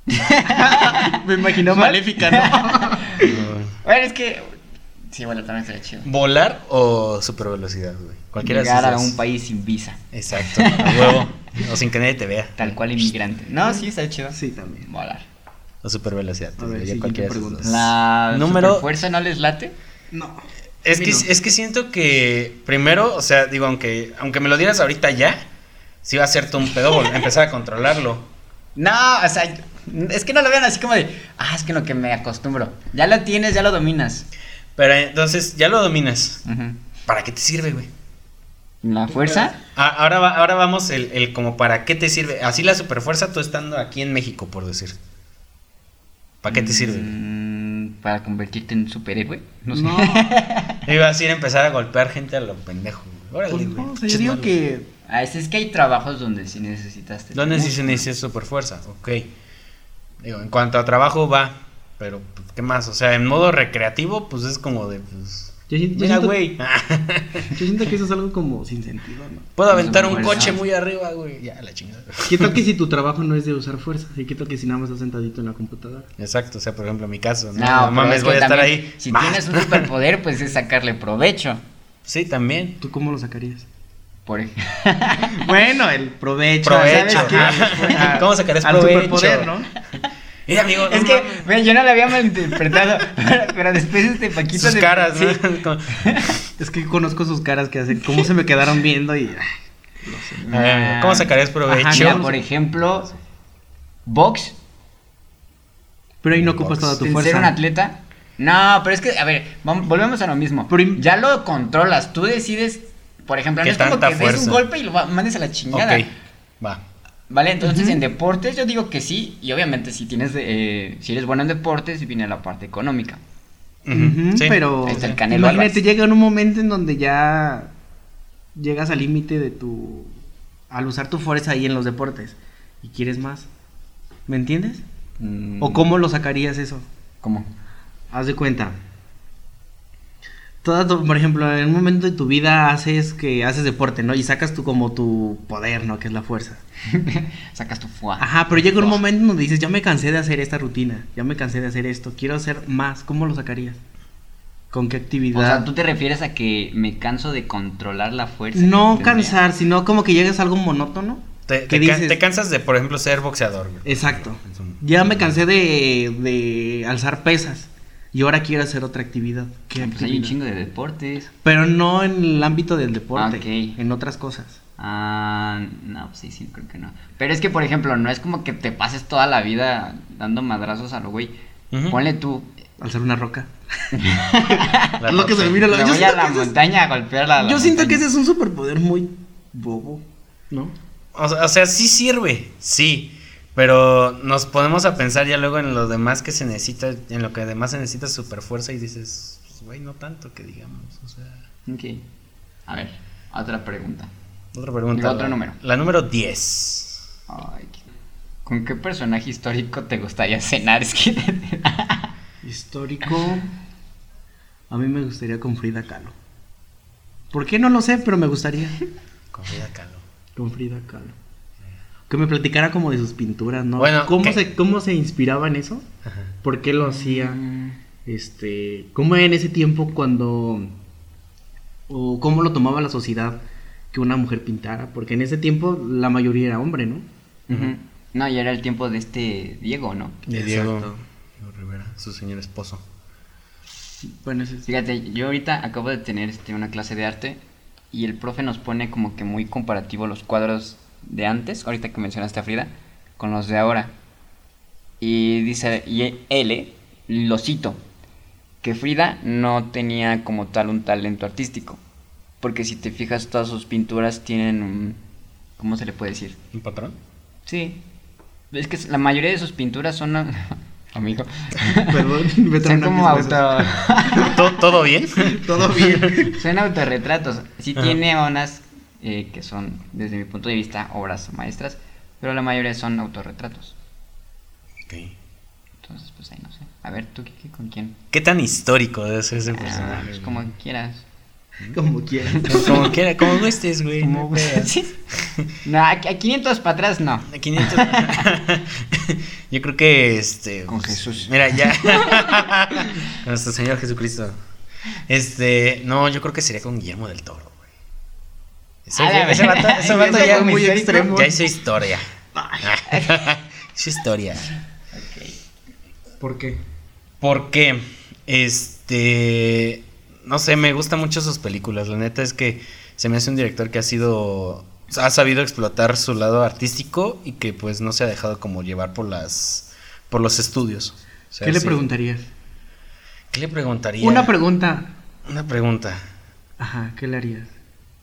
Me imagino maléfica, ¿no? Bueno, es que. Sí, bueno, también sería chido. ¿Volar o supervelocidad, güey? Cualquiera Llegar a un país sin visa. Exacto, a huevo. O sin que nadie te vea. Tal cual inmigrante. No, sí, está chido. sí, también. Volar. O supervelocidad. A ver, cualquiera pregunta. La Número- fuerza no les late. No. Es que, no. es que siento que primero, o sea, digo, aunque, aunque me lo dieras ahorita ya, sí va a ser todo un pedo empezar a controlarlo. No, o sea, es que no lo vean así como de, ah, es que lo que me acostumbro. Ya lo tienes, ya lo dominas. Pero entonces, ya lo dominas. ¿Para qué te sirve, güey? La fuerza, Ah, ahora, va- ahora vamos el, el como para qué te sirve. Así la superfuerza tú estando aquí en México, por decir. ¿Para qué te sirve? Para convertirte en superhéroe. No sé. No. Ibas a ir a empezar a golpear gente a lo pendejo. güey. Órale, Pues no, o sea, yo digo que Ah, es, es que hay trabajos donde sí necesitaste. ¿Dónde sí se necesita superfuerza? Ok. Digo, en cuanto a trabajo va. Pero, pues, ¿qué más? O sea, en modo recreativo, pues es como de, pues... yo, yo Mira, güey. yo siento que eso es algo como sin sentido, ¿no? Puedo aventar un coche muy arriba, güey. Ya, la chingada. ¿Qué tal que si tu trabajo no es de usar fuerza? ¿Y qué tal que si nada más estás sentadito en la computadora? Exacto, o sea, por ejemplo, mi caso. No, No, mames, es que voy a estar ahí. Si tienes un superpoder, pues es sacarle provecho. Sí, también. ¿Tú cómo lo sacarías? Por ej- Bueno, el provecho. Provecho. ¿sabes qué? Ajá. ¿Cómo sacarías Al provecho? superpoder, ¿no? Mira, amigo. Es no que, mames. ve, yo no lo había malinterpretado, pero, después este Paquito... Sus de- caras, ¿no? sí. Como- Es que conozco sus caras que hacen, cómo se me quedaron viendo y... amigo, ¿Cómo sacarías provecho? Ajá, Mira, no, por ejemplo, box, Pero ahí no ocupas Box. toda tu fuerza. ser un atleta. No, pero es que, a ver, volvemos a lo mismo. Ya lo controlas, tú decides, por ejemplo, no ¿Qué es como que des un fuerza? golpe y lo mandes a la chingada. Ok, va. Vale, entonces en deportes yo digo que sí, y obviamente si tienes, eh, si eres bueno en deportes, viene la parte económica. Sí. pero Ahí está el Canelo imagínate, Álvarez. llega en un momento en donde ya llegas al límite de tu... Al usar tu fuerza ahí en los deportes y quieres más. ¿Me entiendes? Mm, ¿O cómo lo sacarías eso? ¿Cómo? Haz de cuenta. Toda tu- por ejemplo, en un momento de tu vida haces que haces deporte, ¿no? Y sacas tu como tu poder, ¿no? Que es la fuerza. Sacas tu fuá. Ajá, pero llega un momento donde dices, ya me cansé de hacer esta rutina, ya me cansé de hacer esto, quiero hacer más. ¿Cómo lo sacarías? ¿Con qué actividad? O sea, ¿tú te refieres a que me canso de controlar la fuerza? No cansar, sino como que llegas a algo monótono. Te, ¿Qué te cansas de, por ejemplo, ser boxeador. Exacto. Ya me cansé de, de alzar pesas y ahora quiero hacer otra actividad. ¿Qué Pues hay un chingo de deportes. Pero no en el ámbito del deporte, Ok. en otras cosas. Ah, no, pues sí, sí, creo que no. Pero es que, por ejemplo, no es como que te pases toda la vida dando madrazos a lo güey. Ujú. Ponle tú. Alzar una roca. La lo que se mira la- yo voy a la es- montaña a golpear la. la Yo siento que ese es un superpoder muy bobo, ¿no? O sea, o sea, sí sirve, sí. Pero nos ponemos a pensar ya luego en lo demás que se necesita, en lo que además se necesita super fuerza y dices, pues, güey, no tanto que digamos. O sea, Ok. A ver, otra pregunta. otra pregunta. Digo, otro la- número. La número 10. Ay, qué- ¿Con qué personaje histórico te gustaría cenar? Es que... Histórico. A mí me gustaría con Frida Kahlo. ¿Por qué no lo sé? Pero me gustaría. Con Frida Kahlo. Con Frida Kahlo. Que me platicara como de sus pinturas, ¿no? Bueno, ¿Cómo, ¿qué? se, ¿Cómo se inspiraba en eso? Ajá. ¿Por qué lo hacía? Mm, Este, ¿Cómo en ese tiempo cuando... o cómo lo tomaba la sociedad que una mujer pintara? Porque en ese tiempo la mayoría era hombre, ¿no? No, ya era el tiempo de este Diego, ¿no? De Exacto. Diego, Diego Rivera, su señor esposo. Bueno, es... Fíjate, yo ahorita acabo de tener este, una clase de arte y el profe nos pone como que muy comparativo los cuadros de antes, ahorita que mencionaste a Frida, con los de ahora. Y dice, y él, lo cito, que Frida no tenía como tal un talento artístico. Porque si te fijas, todas sus pinturas tienen un... ¿Cómo se le puede decir? ¿Un patrón? Sí. Es que la mayoría de sus pinturas son... Amigo. Perdón, me son como auto... ¿Todo, todo bien? Todo bien. Son autorretratos. Sí Ajá. tiene unas eh, que son, desde mi punto de vista, obras maestras, pero la mayoría son autorretratos. Ok. Entonces, pues ahí no sé. A ver, ¿tú qué, con quién? ¿Qué tan histórico debe ser ese Ah, personaje? pues como quieras. Como quieras. Como quiera, como gustes, güey. Como-. Sí. No, a, a 500 para atrás no. A 500. Yo creo que este. Con pues, Jesús. Mira, ya. con nuestro Señor Jesucristo. Este. No, yo creo que sería con Guillermo del Toro. Ese, A la ese vato, ese ya, fue muy extremo. ya hizo historia. hizo historia. ¿Por qué? Porque, este, no sé, me gustan mucho sus películas. La neta es que se me hace un director que ha sido, ha sabido explotar su lado artístico y que pues no se ha dejado como llevar por las, por los estudios. O sea, ¿Qué le sí. preguntarías? ¿Qué le preguntaría? Una pregunta. Una pregunta. Ajá, ¿qué le harías?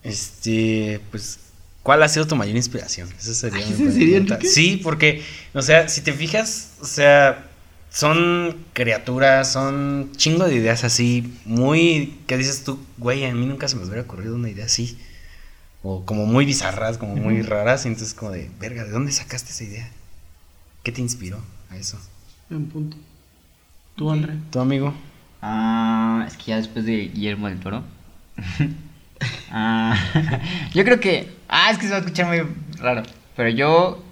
Este, pues, ¿cuál ha sido tu mayor inspiración? Esa sería Ay, mi ¿es en serio, pregunta. Sí, porque, o sea, si te fijas, o sea, son criaturas, son chingo de ideas así, muy, ¿qué dices tú? Güey, a mí nunca se me hubiera ocurrido una idea así. O como muy bizarras, como muy raras, y entonces como de, verga, ¿de dónde sacaste esa idea? ¿Qué te inspiró a eso? Un punto. ¿Tú, André? ¿Tu amigo? Ah, es que ya después de Guillermo del Toro. Ah, yo creo que. Ah, es que se va a escuchar muy raro. Pero yo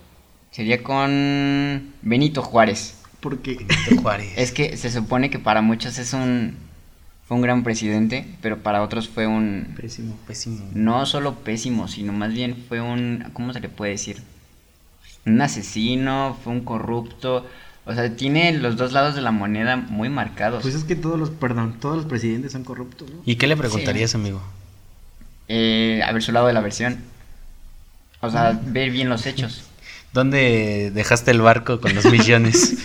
sería con Benito Juárez. Porque Benito Juárez. Es que se supone que para muchos es un. Fue un gran presidente, pero para otros fue un. pésimo. Pésimo. No solo pésimo, sino más bien fue un. ¿Cómo se le puede decir? Un asesino, fue un corrupto. O sea, tiene los dos lados de la moneda muy marcados. Pues es que todos los, perdón, todos los presidentes son corruptos, ¿no? ¿Y qué le preguntarías, amigo? Eh, a ver su lado de la versión. O sea, ver bien los hechos. ¿Dónde dejaste el barco con los millones?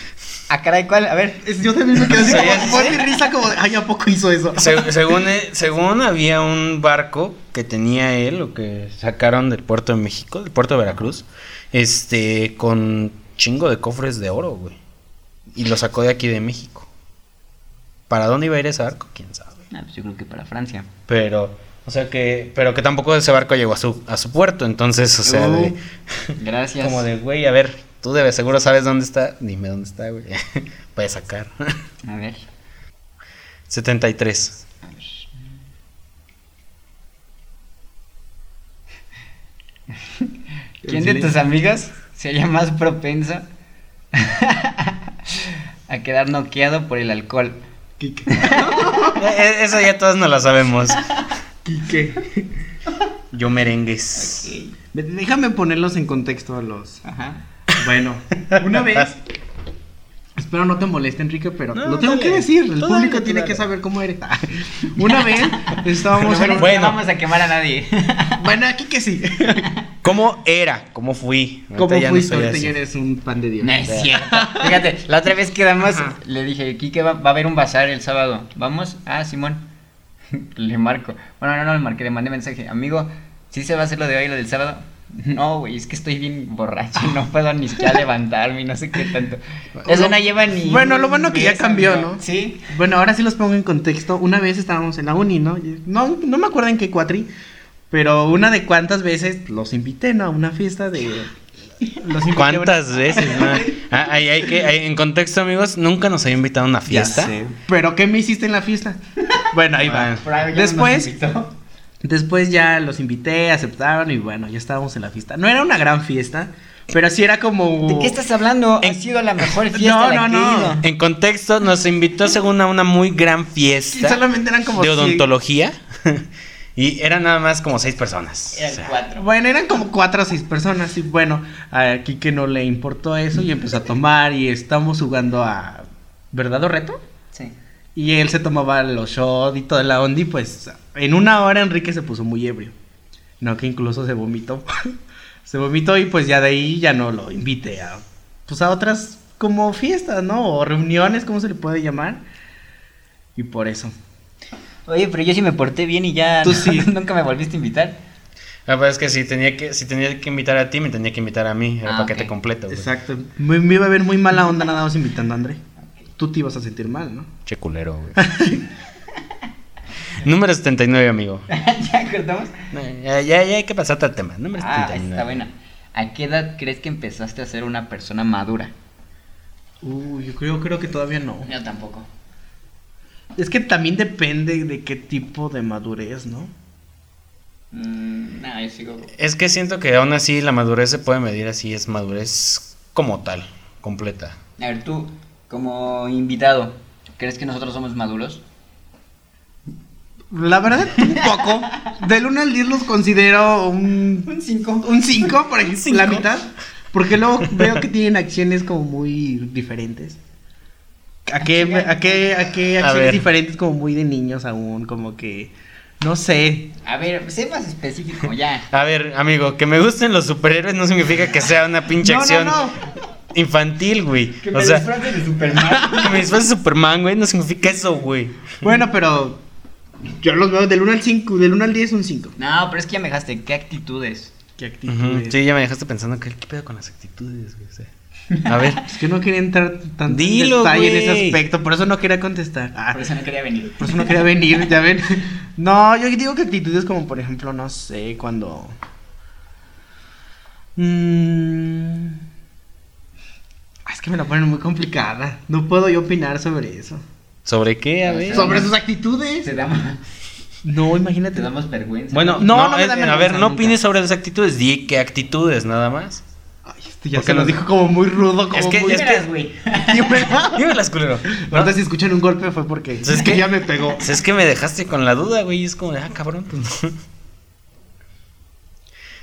Ah, caray, ¿cuál? A ver. Es- yo también me quedé así, ¿Sabías como, mi risa como, de, ay, ¿a poco hizo eso? Se- según, eh, según había un barco que tenía él, o que sacaron del puerto de México, del puerto de Veracruz, este, con chingo de cofres de oro, güey. Y lo sacó de aquí de México. ¿Para dónde iba a ir ese barco? Quién sabe. Ah, pues yo creo que para Francia. Pero, o sea que, pero que tampoco ese barco llegó a su, a su puerto, entonces, o sea, de- Gracias. como de, güey, a ver, tú debes, seguro sabes dónde está, dime dónde está, güey. Puedes sacar. A ver. 73. A ver. ¿Quién de tus amigos sería más propenso a quedar noqueado por el alcohol? Eh, Eso ya todos no lo sabemos. Quique. Yo merengues. Ve- Déjame ponerlos en contexto a los. Ajá. Bueno, una vez. Espero no te moleste, Enrique, pero No, lo tengo dale. que decir. El público dale, tiene dale. que saber cómo eres. Una vez estábamos en bueno, Bueno. no vamos a quemar a nadie. Bueno, aquí que sí. ¿Cómo era? ¿Cómo fui? Como ya no ahorita ya eres un pan de Dios. No es cierto. Fíjate, la otra vez quedamos, le dije, Kike va, va a haber un bazar el sábado. ¿Vamos? Ah, Simón. Le marco. Bueno, no, no le marqué, le mandé mensaje. Amigo, ¿sí se va a hacer lo de hoy, lo del sábado? No, güey, es que estoy bien borracho, no puedo ni siquiera levantarme y no sé qué tanto. Eso no lleva ni. Bueno, lo bueno que ya cambió. ¿no? Sí. Bueno, ahora sí los pongo en contexto. Una vez estábamos en la uni, ¿no? No, no me acuerdo en qué cuatri, pero una de cuántas veces los invité, ¿no? A una fiesta de... ¿Cuántas veces? no? Ah, ahí hay que, ahí, en contexto, amigos, nunca nos había invitado a una Ya fiesta. sé. ¿Pero qué me hiciste en la fiesta? Bueno, ahí va. Nos Después, después ya los invité, aceptaron y bueno, ya estábamos en la fiesta. No era una gran fiesta, pero sí era como... ¿De qué estás hablando? En- Ha sido la mejor fiesta No, no, que he no. En contexto, nos invitó según a una muy gran Sí, fiesta solamente eran como... de sí- odontología. Y eran nada más como seis personas. Eran O sea, cuatro. Bueno, eran como cuatro o seis personas y bueno, a Kike no le importó eso y empezó a tomar y estamos jugando a ¿Verdad o reto? Sí. Y él se tomaba los shots y toda la onda y pues en una hora Enrique se puso muy ebrio. No, que incluso se vomitó. se vomitó y pues ya de ahí ya no lo invité a pues a otras como fiestas, ¿no? O reuniones, ¿cómo se le puede llamar? Y por eso. Oye, pero yo sí me porté bien y ya Tú sí. nunca me volviste a invitar. La verdad es que si tenía que, si tenía que invitar a ti, me tenía que invitar a mí. Era Ah, paquete ok. completo. güey. Exacto. Me, me iba a ver muy mala onda nada más invitando a André. Tú te ibas a sentir mal, ¿no? Che culero, güey. Número 79, amigo. ¿Ya cortamos? No, Ya, ya, ya hay que pasar al tema. Número Ah, 79. está buena. ¿A qué edad crees que empezaste a ser una persona madura? Uy, yo creo, creo que todavía no. Yo tampoco. Es que también depende de qué tipo de madurez, ¿no? Mm, no, yo sigo. Es que siento que aún así la madurez se puede medir así, es madurez como tal, completa. A ver, tú, como invitado, ¿crees que nosotros somos maduros? La verdad, un poco. Del 1 al 10 los considero un Un 5. un 5, por ejemplo, Cinco. la mitad. Porque luego veo que tienen acciones como muy diferentes. ¿A qué, a qué, a qué acciones diferentes como muy de niños aún? Como que, no sé. A ver, sé más específico, ya. A ver, amigo, que me gusten los superhéroes no significa que sea una pinche No, no, acción no. infantil, güey. Que O me sea, disfraces de Superman. que me disfrace de Superman, güey, no significa eso, güey. Bueno, pero yo los veo del 1 al 5, del 1 al 10 un 5. No, pero es que ya me dejaste. ¿Qué actitudes? ¿Qué actitudes? Sí, ya me dejaste pensando que qué pedo con las actitudes, güey. o sea. A ver, Es que no quería entrar tanto Dilo, en detalle en ese aspecto, por eso no quería contestar. Ah, Por eso no quería venir. Por eso no quería venir, ya ven. No, yo digo que actitudes como, por ejemplo, no sé, cuando. Mm, Es que me la ponen muy complicada. No puedo yo opinar sobre eso. ¿sobre qué? A ver. ¿Sobre sus actitudes? Te damos, No, imagínate. te damos vergüenza. Bueno, No, no, no me es- da a ver, vergüenza no nunca. opines sobre las actitudes, di qué actitudes, nada más. Este ya se los- dijo como muy rudo, como Es que- muy. es que- güey. Dímelas, culero. ¿no? Ahorita si escuchan un golpe fue porque Pues es que- ya me pegó. Pues es que me dejaste con la duda, güey. y Es como de, ah, cabrón, pues no.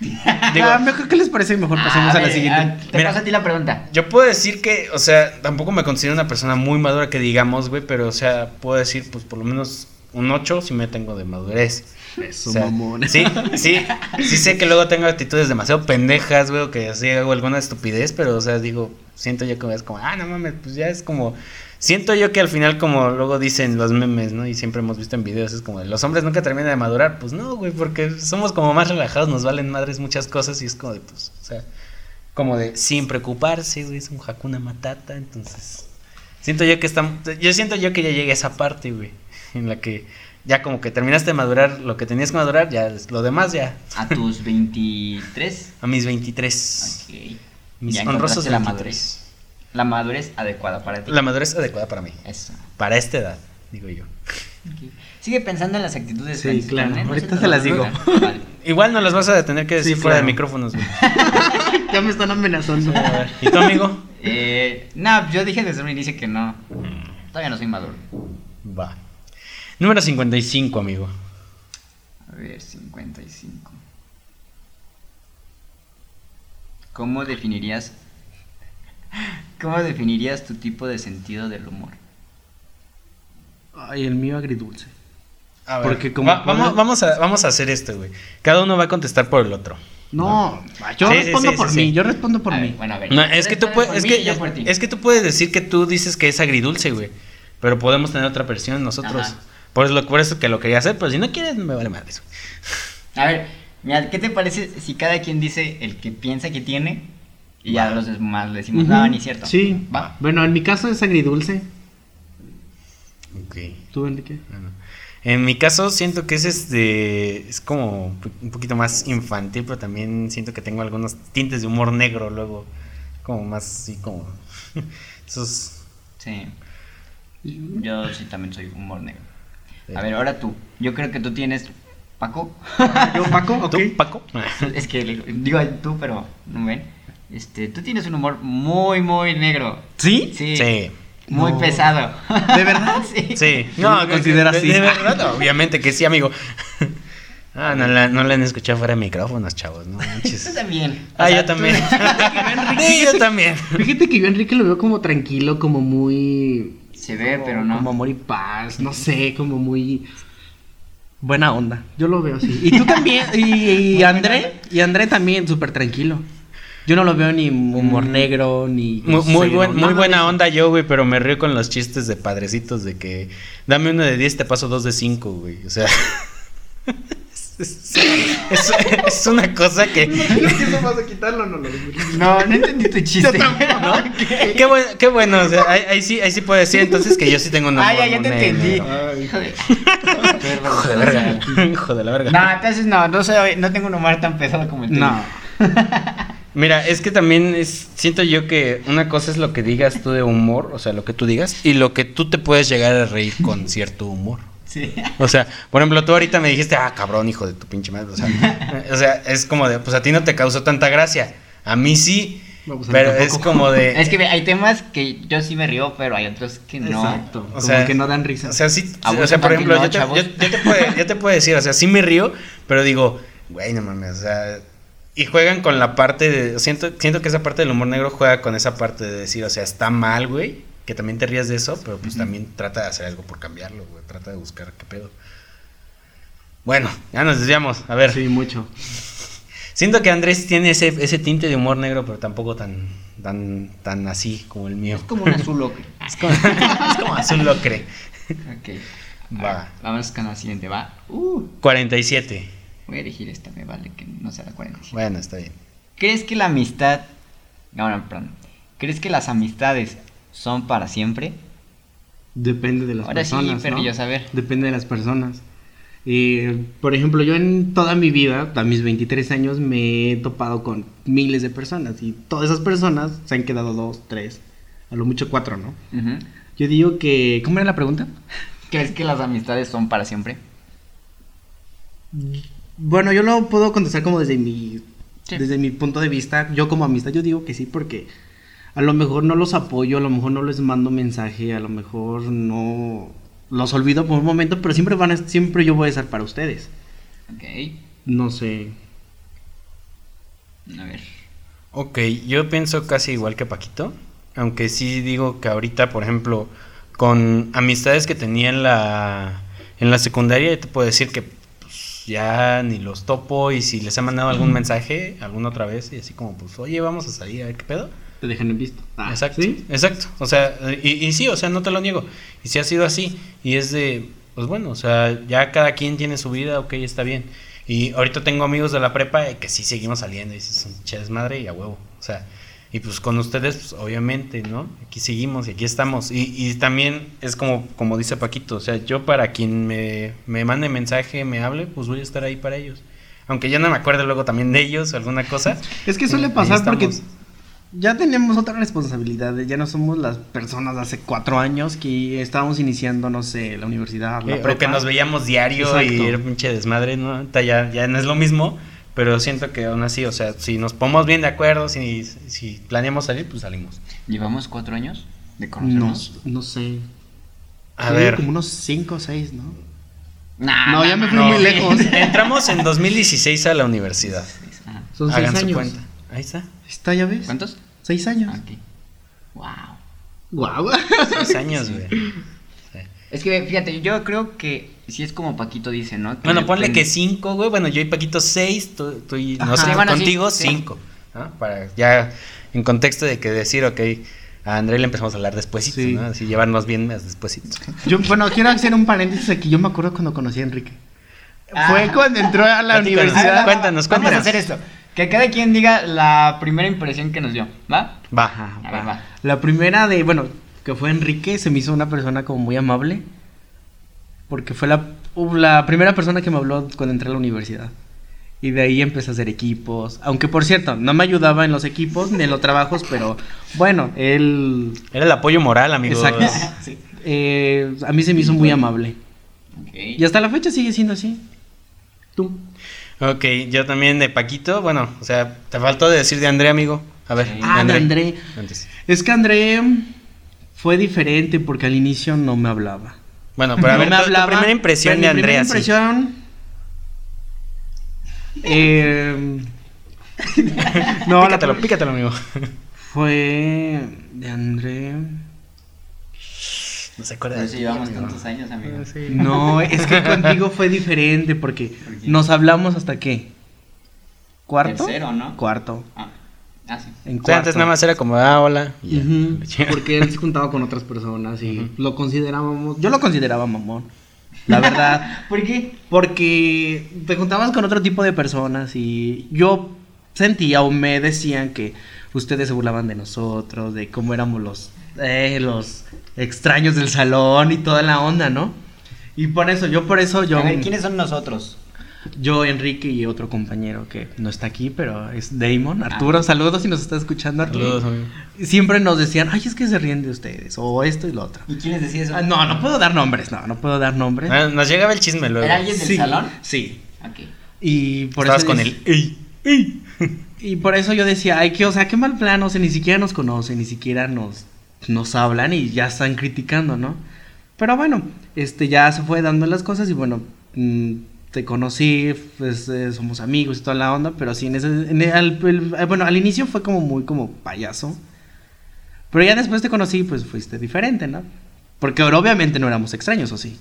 Digo, Ah, mejor, ¿qué les parece? Mejor pasemos a la ver, siguiente. ah, te Mira. paso a ti la pregunta. yo puedo decir que, o sea, tampoco me considero una persona muy madura que digamos, güey, pero, o sea, puedo decir, pues, por lo menos un 8 si me tengo de madurez. Eso, O sea, mamón. Sí, sí, sí sé que luego tengo actitudes demasiado pendejas, güey, o que así hago alguna estupidez, pero, o sea, digo, siento yo que es como, ah, no mames, pues ya es como, siento yo que al final, como luego dicen los memes, ¿no? Y siempre hemos visto en videos, es como, los hombres nunca terminan de madurar, pues no, güey, porque somos como más relajados, nos valen madres muchas cosas y es como de, pues, o sea, como de sin preocuparse, güey, es un Hakuna Matata, entonces, siento yo que estamos, yo siento yo que ya llegué a esa parte, güey, en la que ya como que terminaste de madurar lo que tenías que madurar, ya lo demás ya. A tus 23. A mis 23. Ok. Mis ya honrosos encontraste la 23. madurez. La madurez adecuada para ti. La madurez adecuada para mí. Eso. Para esta edad, digo yo. Sigue pensando en las actitudes. Sí, Francis, claro. ¿eh? No Ahorita se las la digo. Vale. Igual no las vas a tener que decir Sí, fuera de micrófonos, güey. ya me están amenazando. A ver, ¿Y tu amigo? Eh, no, yo dije desde un inicio que no. Todavía no soy maduro. Va. Número 55, amigo. A ver, 55. ¿Cómo definirías ¿Cómo definirías tu tipo de sentido del humor? Ay, el mío agridulce. A ver, Porque como va- vamos, puedo- vamos, a, vamos a hacer esto, güey. Cada uno va a contestar por el otro. No, yo Sí, respondo sí, por mí, yo respondo por A mí. ver, bueno, a ver. No, es que tú puedes, es que, es que tú puedes decir que tú dices que es agridulce, güey. Pero podemos tener otra versión nosotros. Ajá. Por eso, por eso que lo quería hacer, pero si no quieres, me vale madre eso. A ver, Mira, ¿qué te parece si cada quien dice el que piensa que tiene? Y ya los demás le decimos, no, ni cierto. Sí. Va. Bueno, en mi caso es agridulce. Ok. ¿Tú, Enrique? Bueno, en mi caso siento que es este es como un poquito más infantil, pero también siento que tengo algunos tintes de humor negro luego, como más así como esos Sí. Yo sí también soy humor negro. Sí. A ver, ahora tú. Yo creo que tú tienes. Paco. ¿Yo, Paco? Ok. ¿Tú, Paco? es que digo tú, pero no ven. Este, tú tienes un humor muy, muy negro. ¿Sí? Sí. Sí. Muy No. pesado. ¿De verdad? sí. Sí, Yo lo considero de- así. De verdad, obviamente que sí, amigo. Ah, no la, no la han escuchado fuera de micrófonos, chavos, no Tú manches. también. O Ah, sea, yo tú- también. Sí, yo también. Fíjate que yo Enrique lo veo como tranquilo, como muy... Se ve, como- pero no. Como amor y paz, no sé, como muy... Buena onda, yo lo veo así. Y tú también, y, y André, y André también súper tranquilo. Yo no lo veo ni humor Mm. negro, ni... Muy, muy, buen- muy buena onda yo, güey, pero me río con los chistes de padrecitos de que dame uno de 10, te paso dos de 5, güey. O sea, es, es- es una cosa que... ¿Qué vas a quitarlo no, no, No, no entendí tu chiste. tampoco, ¿no? Qué bueno, qué bueno, o sea, ahí, ahí sí, ahí sí puedo decir entonces que yo sí tengo un Ah, humor ya, ya te entendí. Ay. Hijo de. Hijo de verga. Hijo de la verga. No, entonces no, no, soy, no tengo un humor tan pesado como el tuyo. No. Mira, es que también es, siento yo que una cosa es lo que digas tú de humor, o sea, lo que tú digas, y lo que tú te puedes llegar a reír con cierto humor. Sí. O sea, por ejemplo, tú ahorita me dijiste, ah, cabrón, hijo de tu pinche madre. O sea, o sea, es como de, pues a ti no te causó tanta gracia. A mí sí, Vamos a pero es como de... Es que hay temas que yo sí me río, pero hay otros que no. Exacto. O como sea, que no dan risa. O sea, sí, o sea, por ejemplo, no, yo, te, chavos. yo- yo te puedo, yo te puedo decir, o sea, sí me río, pero digo, güey, no mames, o sea, y juegan con la parte de, siento, siento que esa parte del humor negro juega con esa parte de decir, o sea, está mal, güey, que también te rías de eso, pero pues también trata de hacer algo por cambiarlo, güey, trata de buscar qué pedo. Bueno, ya nos desviamos, a ver, Sí, mucho. siento que Andrés tiene ese, ese tinte de humor negro, pero tampoco tan, tan, tan así como el mío. Es como un azul ocre. Es como, es como azul locre. Ok. Va. Va. Vamos con la siguiente, va. Uh, 47. voy a elegir esta, me vale que no sea la 47. Bueno, está bien. ¿Crees que la amistad. No, no, perdón. ¿Crees que las amistades son para siempre? Depende de las Ahora sí, personas. ¿no? a ver. Depende de las personas. Eh, por ejemplo, yo en toda mi vida, a mis 23 años, me he topado con miles de personas y todas esas personas se han quedado dos, tres, a lo mucho cuatro, ¿no? Yo digo que... ¿Cómo era la pregunta? ¿Crees que las amistades son para siempre? Bueno, yo lo puedo contestar como desde mi, Sí. desde mi punto de vista. Yo como amistad, yo digo que sí porque a lo mejor no los apoyo, a lo mejor no les mando mensaje, a lo mejor no los olvido por un momento, pero siempre van a, siempre yo voy a estar para ustedes. Ok. No sé. A ver. Ok, yo pienso casi igual que Paquito. Aunque sí digo que ahorita, por ejemplo, con amistades que tenía en la, en la secundaria, te puedo decir que pues, ya ni los topo y si les he mandado algún mensaje alguna otra vez y así como, pues, oye, vamos a salir a ver qué pedo. Te dejan en visto. Ah, exacto, ¿sí? exacto. O sea, y, y sí, o sea, no te lo niego. Y si ha sido así, y es de, pues bueno, o sea, ya cada quien tiene su vida, ok, está bien. Y ahorita tengo amigos de la prepa que sí seguimos saliendo y son che desmadre y a huevo. O sea, y pues con ustedes, pues obviamente, ¿no? Aquí seguimos y aquí estamos. Y, y también es como, como dice Paquito, o sea, yo para quien me, me mande mensaje, me hable, pues voy a estar ahí para ellos. Aunque yo no me acuerde luego también de ellos o alguna cosa. Es que suele pasar porque. Ya tenemos otra responsabilidad. Ya no somos las personas de hace cuatro años que estábamos iniciando, no sé, la universidad, la Eh, o que nos veíamos diario Exacto. y era un pinche desmadre, ¿no? Ya, ya no es lo mismo, pero siento que aún así, o sea, si nos ponemos bien de acuerdo, si, si planeamos salir, pues salimos. ¿Llevamos cuatro años de No, conocernos? no sé. A ver. Como unos cinco o seis, ¿no? Nah, No, nah, ya me fui no. muy lejos. Entramos en 2016 a la universidad. Ah, Son Hagan seis su años. cuenta. Ahí está. Está, ya ves. ¿Cuántos? Seis años. Ok. Wow. Guau. Seis años, güey. Es que fíjate, yo creo que si es como Paquito dice, ¿no? Bueno, ponle que cinco, güey. Bueno, yo y Paquito seis, tú, tú y Ajá. nosotros Sí, bueno, sí, contigo sí. cinco. ¿no? Para ya en contexto de que decir, ok, a André le empezamos a hablar despuésito, Sí. ¿no? Así llevarnos bien más despuésito. Yo, bueno, quiero hacer un paréntesis aquí. Yo me acuerdo cuando conocí a Enrique. Fue Ah. cuando entró a la universidad. Cuéntanos, Vamos a cuéntanos. hacer esto. Que cada quien diga la primera impresión que nos dio, ¿va? Va. Ajá, A ver, va. va. La primera de, bueno, que fue Enrique, se me hizo una persona como muy amable. Porque fue la, uh, la primera persona que me habló cuando entré a la universidad. Y de ahí empecé a hacer equipos. Aunque por cierto, no me ayudaba en los equipos ni en los trabajos, pero bueno, él. Era el apoyo moral, amigos. Exacto. Sí. eh, a mí se me hizo muy amable. Y hasta la fecha sigue siendo así. Tú. Ok, yo también de Paquito. Bueno, o sea, te faltó de decir de André, amigo. A ver, Sí. Ah, de André. Antes. Es que André fue diferente porque al inicio no me hablaba. Bueno, pero a No ver, me tu- tu, hablaba, primera impresión de mi André primera así. impresión. eh, no, pícatelo, pícatelo, amigo. fue de André. No se acuerda. de eso ti, llevamos amigo. tantos años, amigo. Sí. No, es que contigo fue diferente porque nos hablamos hasta qué? ¿Cuarto? Tercero, ¿no? Cuarto. Ah, ah, sí. En O sea, cuarto. antes nada más era como, ah, hola. Porque él se juntaba con otras personas y lo considerábamos. Yo lo consideraba mamón. La verdad. ¿Por qué? Porque te juntabas con otro tipo de personas y yo sentía o me decían que ustedes se burlaban de nosotros, de cómo éramos los, eh, los extraños del salón y toda la onda, ¿no? Y por eso, yo por eso, yo, A ver, ¿quiénes son nosotros? yo, Enrique y otro compañero que no está aquí, pero es Damon, Arturo, Ah. saludos si nos está escuchando, Arturo. Saludos, amigo. Siempre nos decían, ay, es que se ríen de ustedes, o esto y lo otro. ¿Y quién les decía eso? Ah, no, no puedo dar nombres, no, no puedo dar nombres. Ah, Nos llegaba el chisme luego. ¿Era alguien del Sí, salón? Sí. Ok. Y por Estabas eso con dec- el. "Ey, ey". Y por eso yo decía, ay, que, o sea, qué mal plan, o sea, ni siquiera nos conocen, ni siquiera nos, nos hablan y ya están criticando, ¿no? Pero bueno, este, ya se fue dando las cosas y bueno, mm, te conocí, pues eh, somos amigos y toda la onda, pero sí, en ese, en el- al, el- eh, bueno, al inicio fue como muy como payaso, pero ya después te conocí, pues fuiste diferente, ¿no? Porque ahora obviamente no éramos extraños, ¿o sí?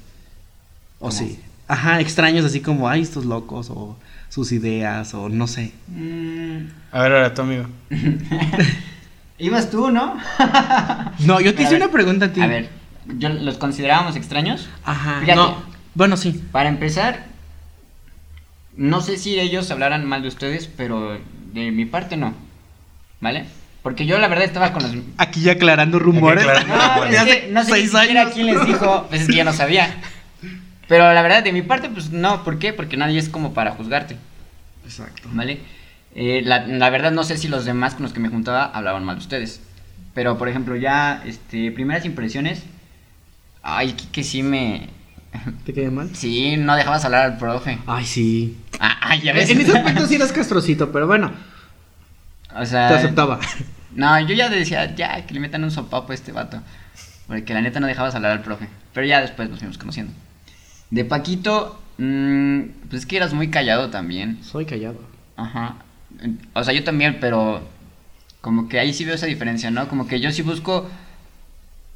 ¿O ¿Cómo? sí? Ajá, extraños así como, ay, estos locos, o sus ideas, o no sé. Mm, A ver, ahora tú, amigo. Ibas tú, ¿no? No, yo te hice una pregunta a ti. A ver, ¿yo los considerábamos extraños? Ajá. Fíjate. No. Bueno, sí. Para empezar, no sé si ellos hablaran mal de ustedes, pero de mi parte no. ¿Vale? Porque yo la verdad estaba con los... Aquí ya aclarando rumores. aclarando No, rumores. es que no sé ni siquiera años. quién les dijo, pues es que ya no sabía. Pero la verdad, de mi parte, pues no. ¿Por qué? Porque nadie es como para juzgarte, Exacto. ¿vale? Eh, la, la verdad, no sé si los demás con los que me juntaba hablaban mal de ustedes. Pero, por ejemplo, ya, este, primeras impresiones... Ay, que, que sí me... ¿Te quedé mal? Sí, no dejabas hablar al profe. Ay, sí. Ah, ay, ya ves. En ese aspecto sí eras castrocito, pero bueno, O sea... te aceptaba. No, yo ya decía, ya, que le metan un sopapo a este vato. Porque la neta no dejabas hablar al profe. Pero ya después nos fuimos conociendo. De Paquito, mm, pues es que eras muy callado también. Soy callado. Ajá. O sea, yo también, pero como que ahí sí veo esa diferencia, ¿no? Como que yo sí busco,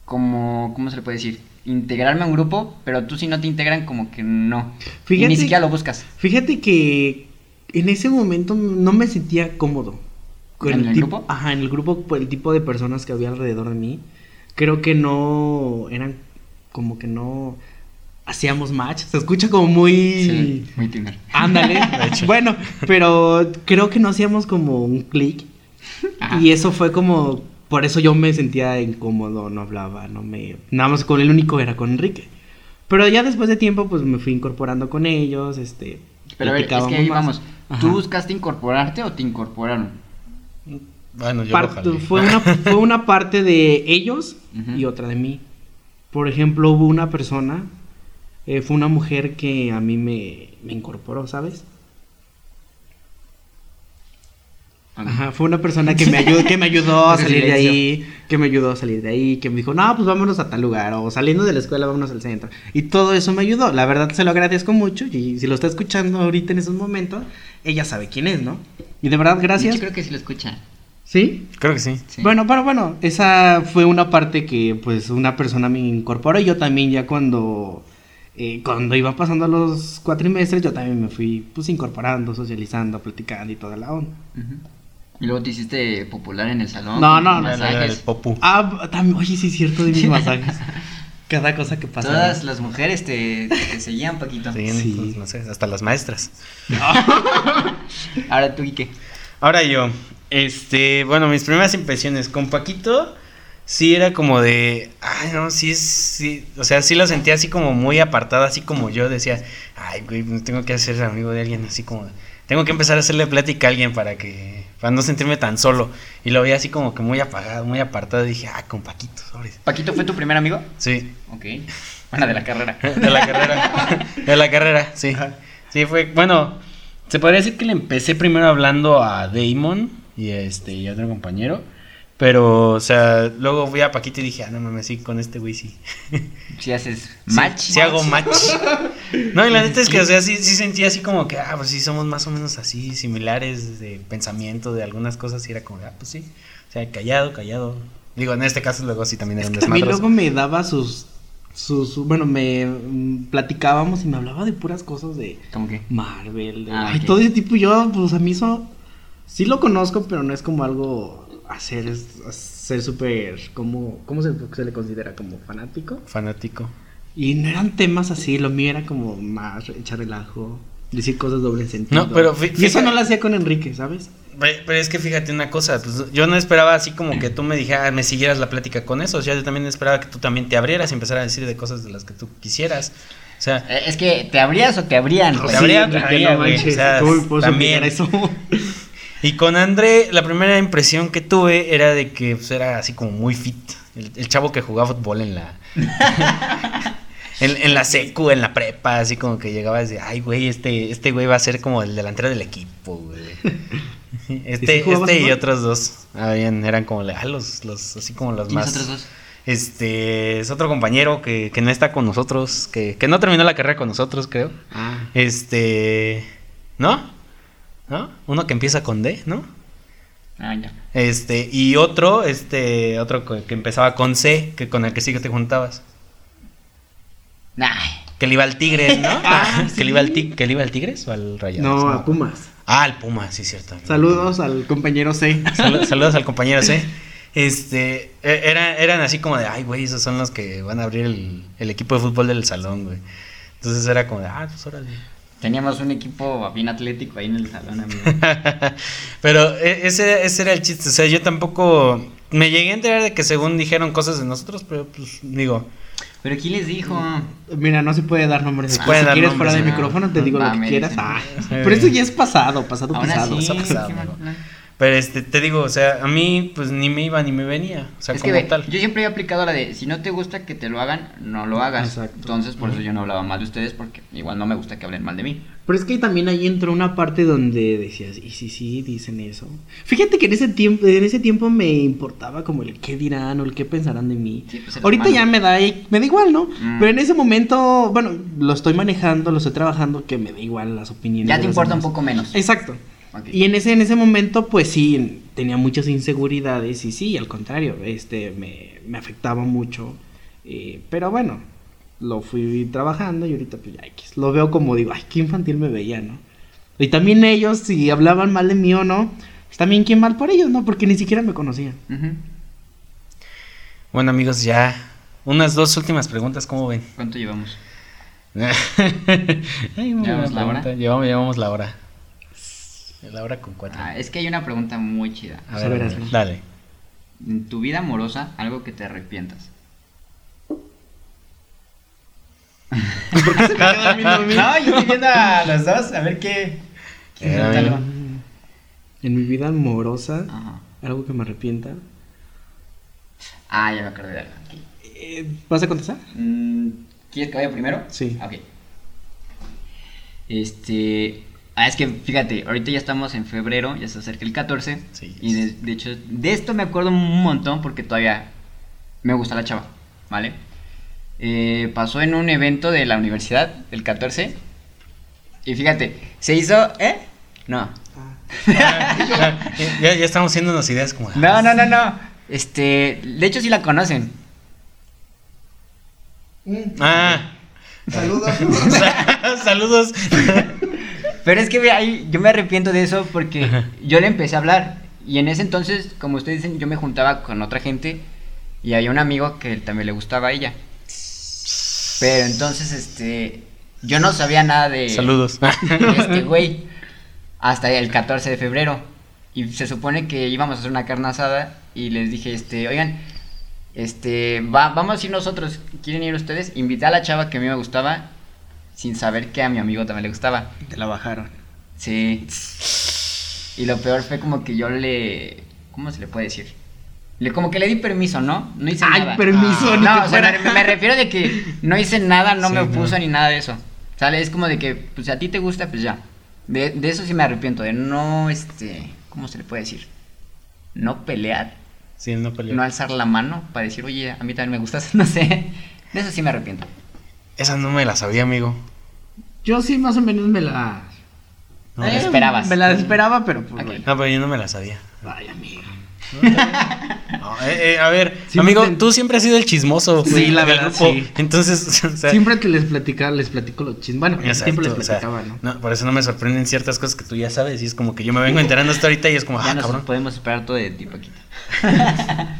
como, ¿cómo se le puede decir? Integrarme a un grupo, pero tú si no te integran, como que no. y ni siquiera lo buscas. Fíjate que en ese momento no me sentía cómodo. Con ¿En el tipo- grupo? Ajá, en el grupo, por el tipo de personas que había alrededor de mí. Creo que no eran como que no hacíamos match. Se escucha como muy... Sí, muy Tinder. Ándale. bueno, pero creo que no hacíamos como un clic. Y eso fue como. Por eso yo me sentía incómodo, no hablaba, no me. Nada más con el único era con Enrique. Pero ya después de tiempo, pues me fui incorporando con ellos, este. Pero a ver, es que platicábamos ahí más. vamos. Ajá. ¿Tú buscaste incorporarte o te incorporaron? Bueno, yo Part- lo jalé. fue, una, fue una parte de ellos y otra de mí. Por ejemplo, hubo una persona, eh, fue una mujer que a mí me, me incorporó, ¿sabes? Ajá, fue una persona que me ayudó, que me ayudó a salir de ahí, que me ayudó a salir de ahí, que me dijo, no, pues vámonos a tal lugar, o saliendo de la escuela, vámonos al centro. Y todo eso me ayudó, la verdad se lo agradezco mucho, y si lo está escuchando ahorita en esos momentos, ella sabe quién es, ¿no? Y de verdad, gracias. Yo creo que sí lo escucha. ¿Sí? Creo que sí. Sí. Bueno, pero bueno, esa fue una parte que pues una persona me incorporó y yo también ya cuando, eh, cuando iba pasando los cuatrimestres yo también me fui pues incorporando, socializando, platicando y toda la onda. Y luego te hiciste popular en el salón. No, no, no, masajes. popu. Ah, también, oye, sí es cierto de mis masajes. Cada cosa que pasa. Todas las mujeres te, te seguían, Paquito. Sí, Sí. pues, no sé, hasta las maestras. Ahora tú, Ike. Ahora yo, este, bueno, mis primeras impresiones con Paquito, sí era como de, ay, no, sí sí, o sea, sí lo sentía así como muy apartada, así como yo decía, ay, güey, me tengo que hacer amigo de alguien, así como, tengo que empezar a hacerle plática a alguien para que, para no sentirme tan solo. Y lo veía así como que muy apagado, muy apartado, y dije, ah, con Paquito. ¿Paquito fue tu primer amigo? Sí, Ok. Bueno, de la carrera. de la carrera, de la carrera, sí. Sí, fue, bueno, se podría decir que le empecé primero hablando a Damon y este y a otro compañero, pero, o sea, luego fui a Paquito y dije, ah, no mames, sí, con este güey sí. Si haces Sí, match. Sí, hago match. No, y la neta es que, o sea, sí, sí sentía así como que, ah, pues sí, somos más o menos así, similares de pensamiento, de algunas cosas, y era como, ah, pues sí. O sea, callado, callado. Digo, en este caso luego sí también era un A mí luego me daba sus, sus, bueno, me mm, platicábamos y me hablaba de puras cosas de ¿Cómo que? Marvel, de, Ah, ay, ok. todo ese tipo. Yo, pues a mí eso sí lo conozco, pero no es como algo hacer, es ser súper, como, ¿cómo se, se le considera? Como fanático. Fanático. Y no eran temas así, lo mío era como más echar relajo, decir cosas doble sentido. No, pero y eso no lo hacía con Enrique, ¿sabes? Pe- Pero es que fíjate una cosa, pues yo no esperaba así como que tú me dijeras, me siguieras la plática con eso, o sea, yo también esperaba que tú también te abrieras y empezaras a decir de cosas de las que tú quisieras. O sea, Eh, Es que, ¿te abrías o te abrían? Te güey? abría, Enrique, te abría, no güey, manches, o sea, ¿cómo me puedo también. eso? y con André, la primera impresión que tuve era de que pues, era así como muy fit, el, el chavo que jugaba fútbol en la... En, en la secu, en la prepa, así como que llegaba y decía, ay, güey, este, este güey va a ser como el delantero del equipo, güey. Este, ¿Y si jugabas este y otros dos habían, eran como ah, los, los, así como los ¿Quiénes más. otros dos? Este es otro compañero que, que no está con nosotros, que, que no terminó la carrera con nosotros, creo. Ah, Este, ¿no? ¿No? Uno que empieza con D, ¿no? Ah, ya. Este, y otro, este, otro que empezaba con C, que con el que sí que te juntabas. Ay, Que le iba al Tigres, ¿no? Ah, que, le iba al ti- que le iba al Tigres o al Rayados. no, a Pumas. Ah, al Puma, sí, cierto. Saludos al compañero C. Sal- saludos al compañero C. Este, e- era, eran así como de, ay, güey, esos son los que van a abrir el, el equipo de fútbol del salón, güey. Entonces era como de, ah, pues órale. Teníamos un equipo bien atlético ahí en el salón, amigo. Pero e- ese, ese era el chiste, o sea, yo tampoco me llegué a enterar de que según dijeron cosas de nosotros, pero pues digo, Pero ¿quién les dijo? Mira, no se puede dar nombres. Se aquí. puede si dar quieres nombres, fuera de no. micrófono te digo lo que quieras. Ah, pero eso ya es pasado, pasado, pasado, pero este, te digo, o sea, a mí pues ni me iba ni me venía, o sea, es como tal. yo siempre he aplicado la de si no te gusta que te lo hagan, no lo hagas. Exacto. Entonces, por eso yo no hablaba mal de ustedes porque igual no me gusta que hablen mal de mí. Pero es que también ahí entró una parte donde decías, y sí, sí, dicen eso. Fíjate que en ese tiempo, en ese tiempo me importaba como el qué dirán o el qué pensarán de mí. Sí, pues, Ahorita ya me da, me da igual, ¿no? Mm. Pero en ese momento, bueno, lo estoy manejando, lo estoy trabajando, que me da igual las opiniones. Ya te importa un poco menos. Exacto. Y en ese, en ese momento, pues sí, tenía muchas inseguridades y sí, al contrario, este, me, me afectaba mucho. eh, pero bueno, lo fui trabajando y ahorita pues ya. Lo veo como digo, ay, qué infantil me veía, ¿no? Y también ellos, si hablaban mal de mí o no, pues también qué mal por ellos, ¿no? Porque ni siquiera me conocían. Bueno, amigos, ya unas dos últimas preguntas, ¿cómo ven? ¿Cuánto llevamos? Ay, ¿Llevamos la hora? Llevamos, llevamos la hora. La hora con cuatro. Ah, es que hay una pregunta muy chida. A a ver, dale. En tu vida amorosa, algo que te arrepientas. ¿Por qué se me queda a mí? No, yo estoy viendo a los dos, a ver qué. ¿Quién Eh? En mi vida amorosa, Ajá. algo que me arrepienta. Ah, ya me acordé de algo. Eh, ¿Vas a contestar? Mm, ¿Quieres que vaya primero? Sí. Ok. Este. Ah, es que fíjate, ahorita ya estamos en febrero, ya se acerca el 14. Sí. Y de, de hecho, de esto me acuerdo un montón porque todavía me gusta la chava, ¿vale? Eh, pasó en un evento de la universidad, el 14. Y fíjate, se hizo. ¿Eh? No. ya, ya estamos haciendo unas ideas como. No, no, no, no. Este. De hecho, sí la conocen. Ah, Saludos. saludos. Pero es que ahí, yo me arrepiento de eso porque Ajá. yo le empecé a hablar. Y en ese entonces, como ustedes dicen, yo me juntaba con otra gente. Y había un amigo que también le gustaba a ella. Pero entonces, este, yo no sabía nada de, Saludos. de este güey hasta el 14 de febrero. Y se supone que íbamos a hacer una carne asada y les dije, este, oigan, este, va, vamos a ir nosotros, ¿quieren ir ustedes? Invité a la chava que a mí me gustaba sin saber que a mi amigo también le gustaba. Te la bajaron. Sí. Y lo peor fue como que yo le, ¿cómo se le puede decir? Le, como que le di permiso, ¿no? No hice Ay, nada. permiso, ni No, que o sea, me, me refiero de que no hice nada, no Sí, me no. opuso ni nada de eso. ¿Sale? Es como de que, pues si a ti te gusta, pues ya. De, de eso sí me arrepiento, de no, este, ¿cómo se le puede decir? No pelear, Sí, no peleó. no alzar la mano para decir, oye, a mí también me gustas, no sé. De eso sí me arrepiento. Esa no me la sabía, amigo. Yo sí más o menos me la... No, Eh, esperabas. Me la esperaba, pero pues bueno. No, pero yo no me la sabía. Ay, amigo. No, eh, eh, a ver, Siempre amigo, te- tú siempre has sido el chismoso. Sí, güey, la verdad, grupo. sí. Entonces, o sea, Siempre que les platicaba, les platico los chismes. Bueno, exacto, siempre les o sea, platicaba, ¿no? no, Por eso no me sorprenden ciertas cosas que tú ya sabes. Y es como que yo me vengo enterando hasta ahorita y es como, ya ah, nos cabrón. podemos esperar todo de ti, Paquita.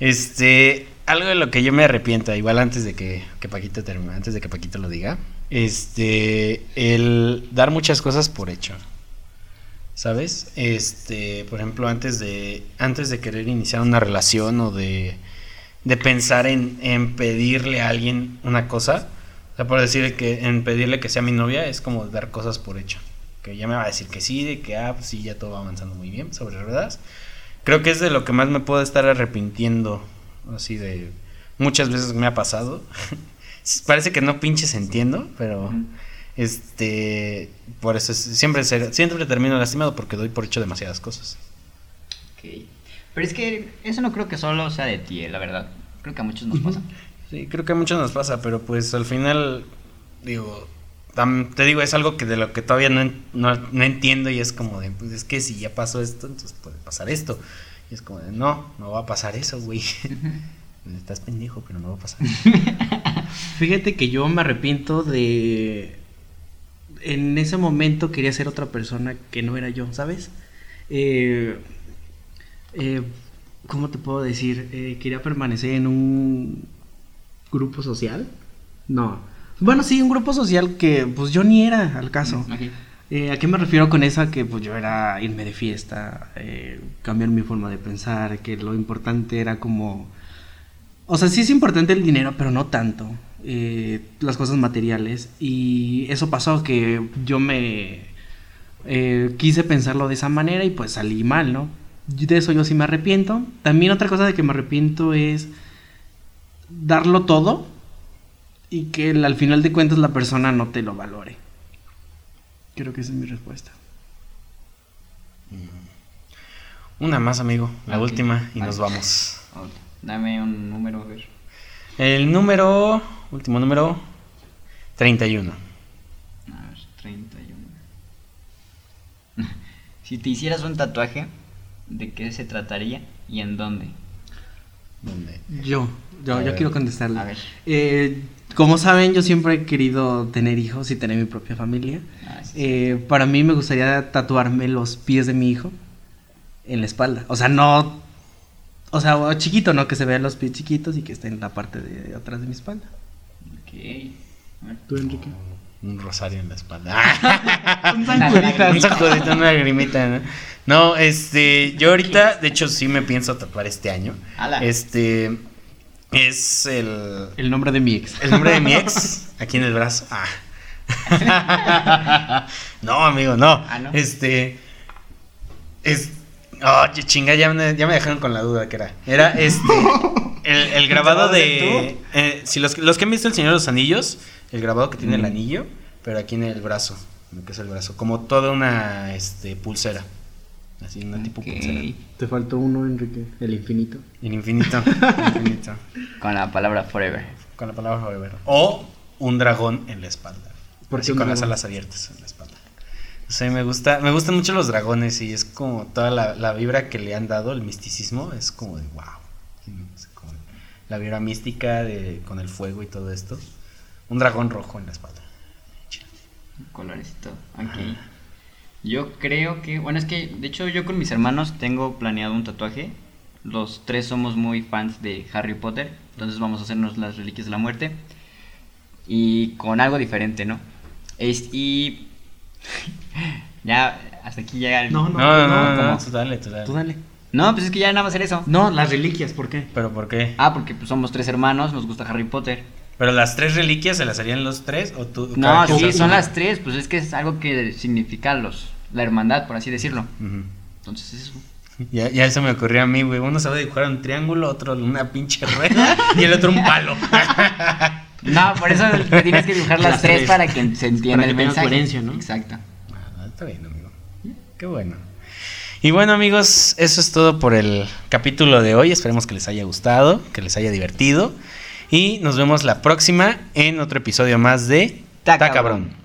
Este, algo de lo que yo me arrepiento, igual antes de que, Paquito termine, antes de que Paquito lo diga, este, el dar muchas cosas por hecho. ¿Sabes? Este, por ejemplo, antes de, antes de querer iniciar una relación o de, de pensar en, en pedirle a alguien una cosa, o sea, por decir que en pedirle que sea mi novia, es como dar cosas por hecho. Que ya me va a decir que sí, de que, ah, pues sí, ya todo va avanzando muy bien sobre ruedas. Creo que es de lo que más me puedo estar arrepintiendo. Así de. Muchas veces me ha pasado. Parece que no pinches entiendo, pero. Este. Por eso es- siempre, se- siempre termino lastimado porque doy por hecho demasiadas cosas. Ok. Pero es que eso no creo que solo sea de ti, eh, la verdad. Creo que a muchos nos pasa. Sí, creo que a muchos nos pasa, pero pues al final. Digo. te digo, es algo que de lo que todavía no, no, no entiendo y es como de, pues es que si ya pasó esto, entonces puede pasar esto. Y es como de, no, no va a pasar eso, güey. Estás pendejo, pero no va a pasar. Fíjate que yo me arrepiento de... En ese momento quería ser otra persona que no era yo, ¿sabes? Eh, eh, ¿Cómo te puedo decir? Eh, quería permanecer en un grupo social. No. Bueno, sí, un grupo social que pues yo ni era al caso. Eh, ¿A qué me refiero con esa? Que pues yo era irme de fiesta, eh, cambiar mi forma de pensar, que lo importante era como... O sea, sí es importante el dinero, pero no tanto. eh, las cosas materiales. Y eso pasó que yo me... quise pensarlo de esa manera y pues salí mal, ¿no? De eso yo sí me arrepiento. También otra cosa de que me arrepiento es darlo todo y que al final de cuentas la persona no te lo valore. Creo que esa es mi respuesta. Una más, amigo, la última y nos vamos. Dame un número, a ver. El número, último número, 31. A ver, 31. si te hicieras un tatuaje, ¿de qué se trataría y en dónde? ¿Dónde? Yo, yo, yo quiero contestarle. A ver. Eh, como saben, yo siempre he querido tener hijos y tener mi propia familia. Ah, sí, sí. Eh, para mí me gustaría tatuarme los pies de mi hijo en la espalda. O sea, no... O sea, chiquito, ¿no? Que se vean los pies chiquitos y que esté en la parte de atrás de mi espalda. Ok. ¿Tú, Enrique? Un rosario en la espalda. Un. Juditas. Un sacudito, una lagrimita, ¿no? No, este, yo ahorita, de hecho, sí me pienso tatuar este año. Este, es el, El nombre de mi ex. el nombre de mi ex aquí en el brazo. Ah. no, amigo, no. Ah, ¿no? Este, es, oye, chinga, ya me, ya me dejaron con la duda que era. Era este, el, el grabado de, eh, si los, los que han visto El Señor de los Anillos, el grabado que tiene el anillo, pero aquí en el brazo, lo que es el brazo, como toda una, este, pulsera. Así, una tipo Ok. pulsera. Te faltó uno, Enrique. El infinito. El infinito, el infinito. Con la palabra forever. Con la palabra forever. O un dragón en la espalda. ¿Por Así con las dragón? alas abiertas en la espalda. O sea, me gusta, me gustan mucho los dragones y es como toda la, la vibra que le han dado, el misticismo, es como de wow. Como la vibra mística de, con el fuego y todo esto. Un dragón rojo en la espalda. Colores y todo. Ok. Yo creo que. Bueno, es que de hecho yo con mis hermanos tengo planeado un tatuaje. Los tres somos muy fans de Harry Potter. Entonces vamos a hacernos las reliquias de la muerte. y con algo diferente, ¿no? Es, y ya, hasta aquí llega el... No, No, no, no, tú dale, tú dale. Tú dale. No, pues es que ya nada más hacer eso. No, las reliquias, ¿por qué? ¿Pero por qué? Ah, porque pues, somos tres hermanos, nos gusta Harry Potter. ¿Pero las tres reliquias se las harían los tres o tú? No, sí, son las tres, pues es que es algo que significa los, la hermandad, por así decirlo. Entonces es eso. Ya, ya eso me ocurrió a mí, güey. Uno sabe dibujar un triángulo, otro una pinche rueda y el otro un palo. No, por eso tienes que dibujar las, Las tres, tres. para que se entienda Para que el tenga mensaje. coherencia, ¿no? Exacto. Ah, está bien, amigo. Qué bueno. Y bueno, amigos, eso es todo por el capítulo de hoy. Esperemos que les haya gustado, que les haya divertido. Y nos vemos la próxima en otro episodio más de Ta Ta Cabrón. Cabrón.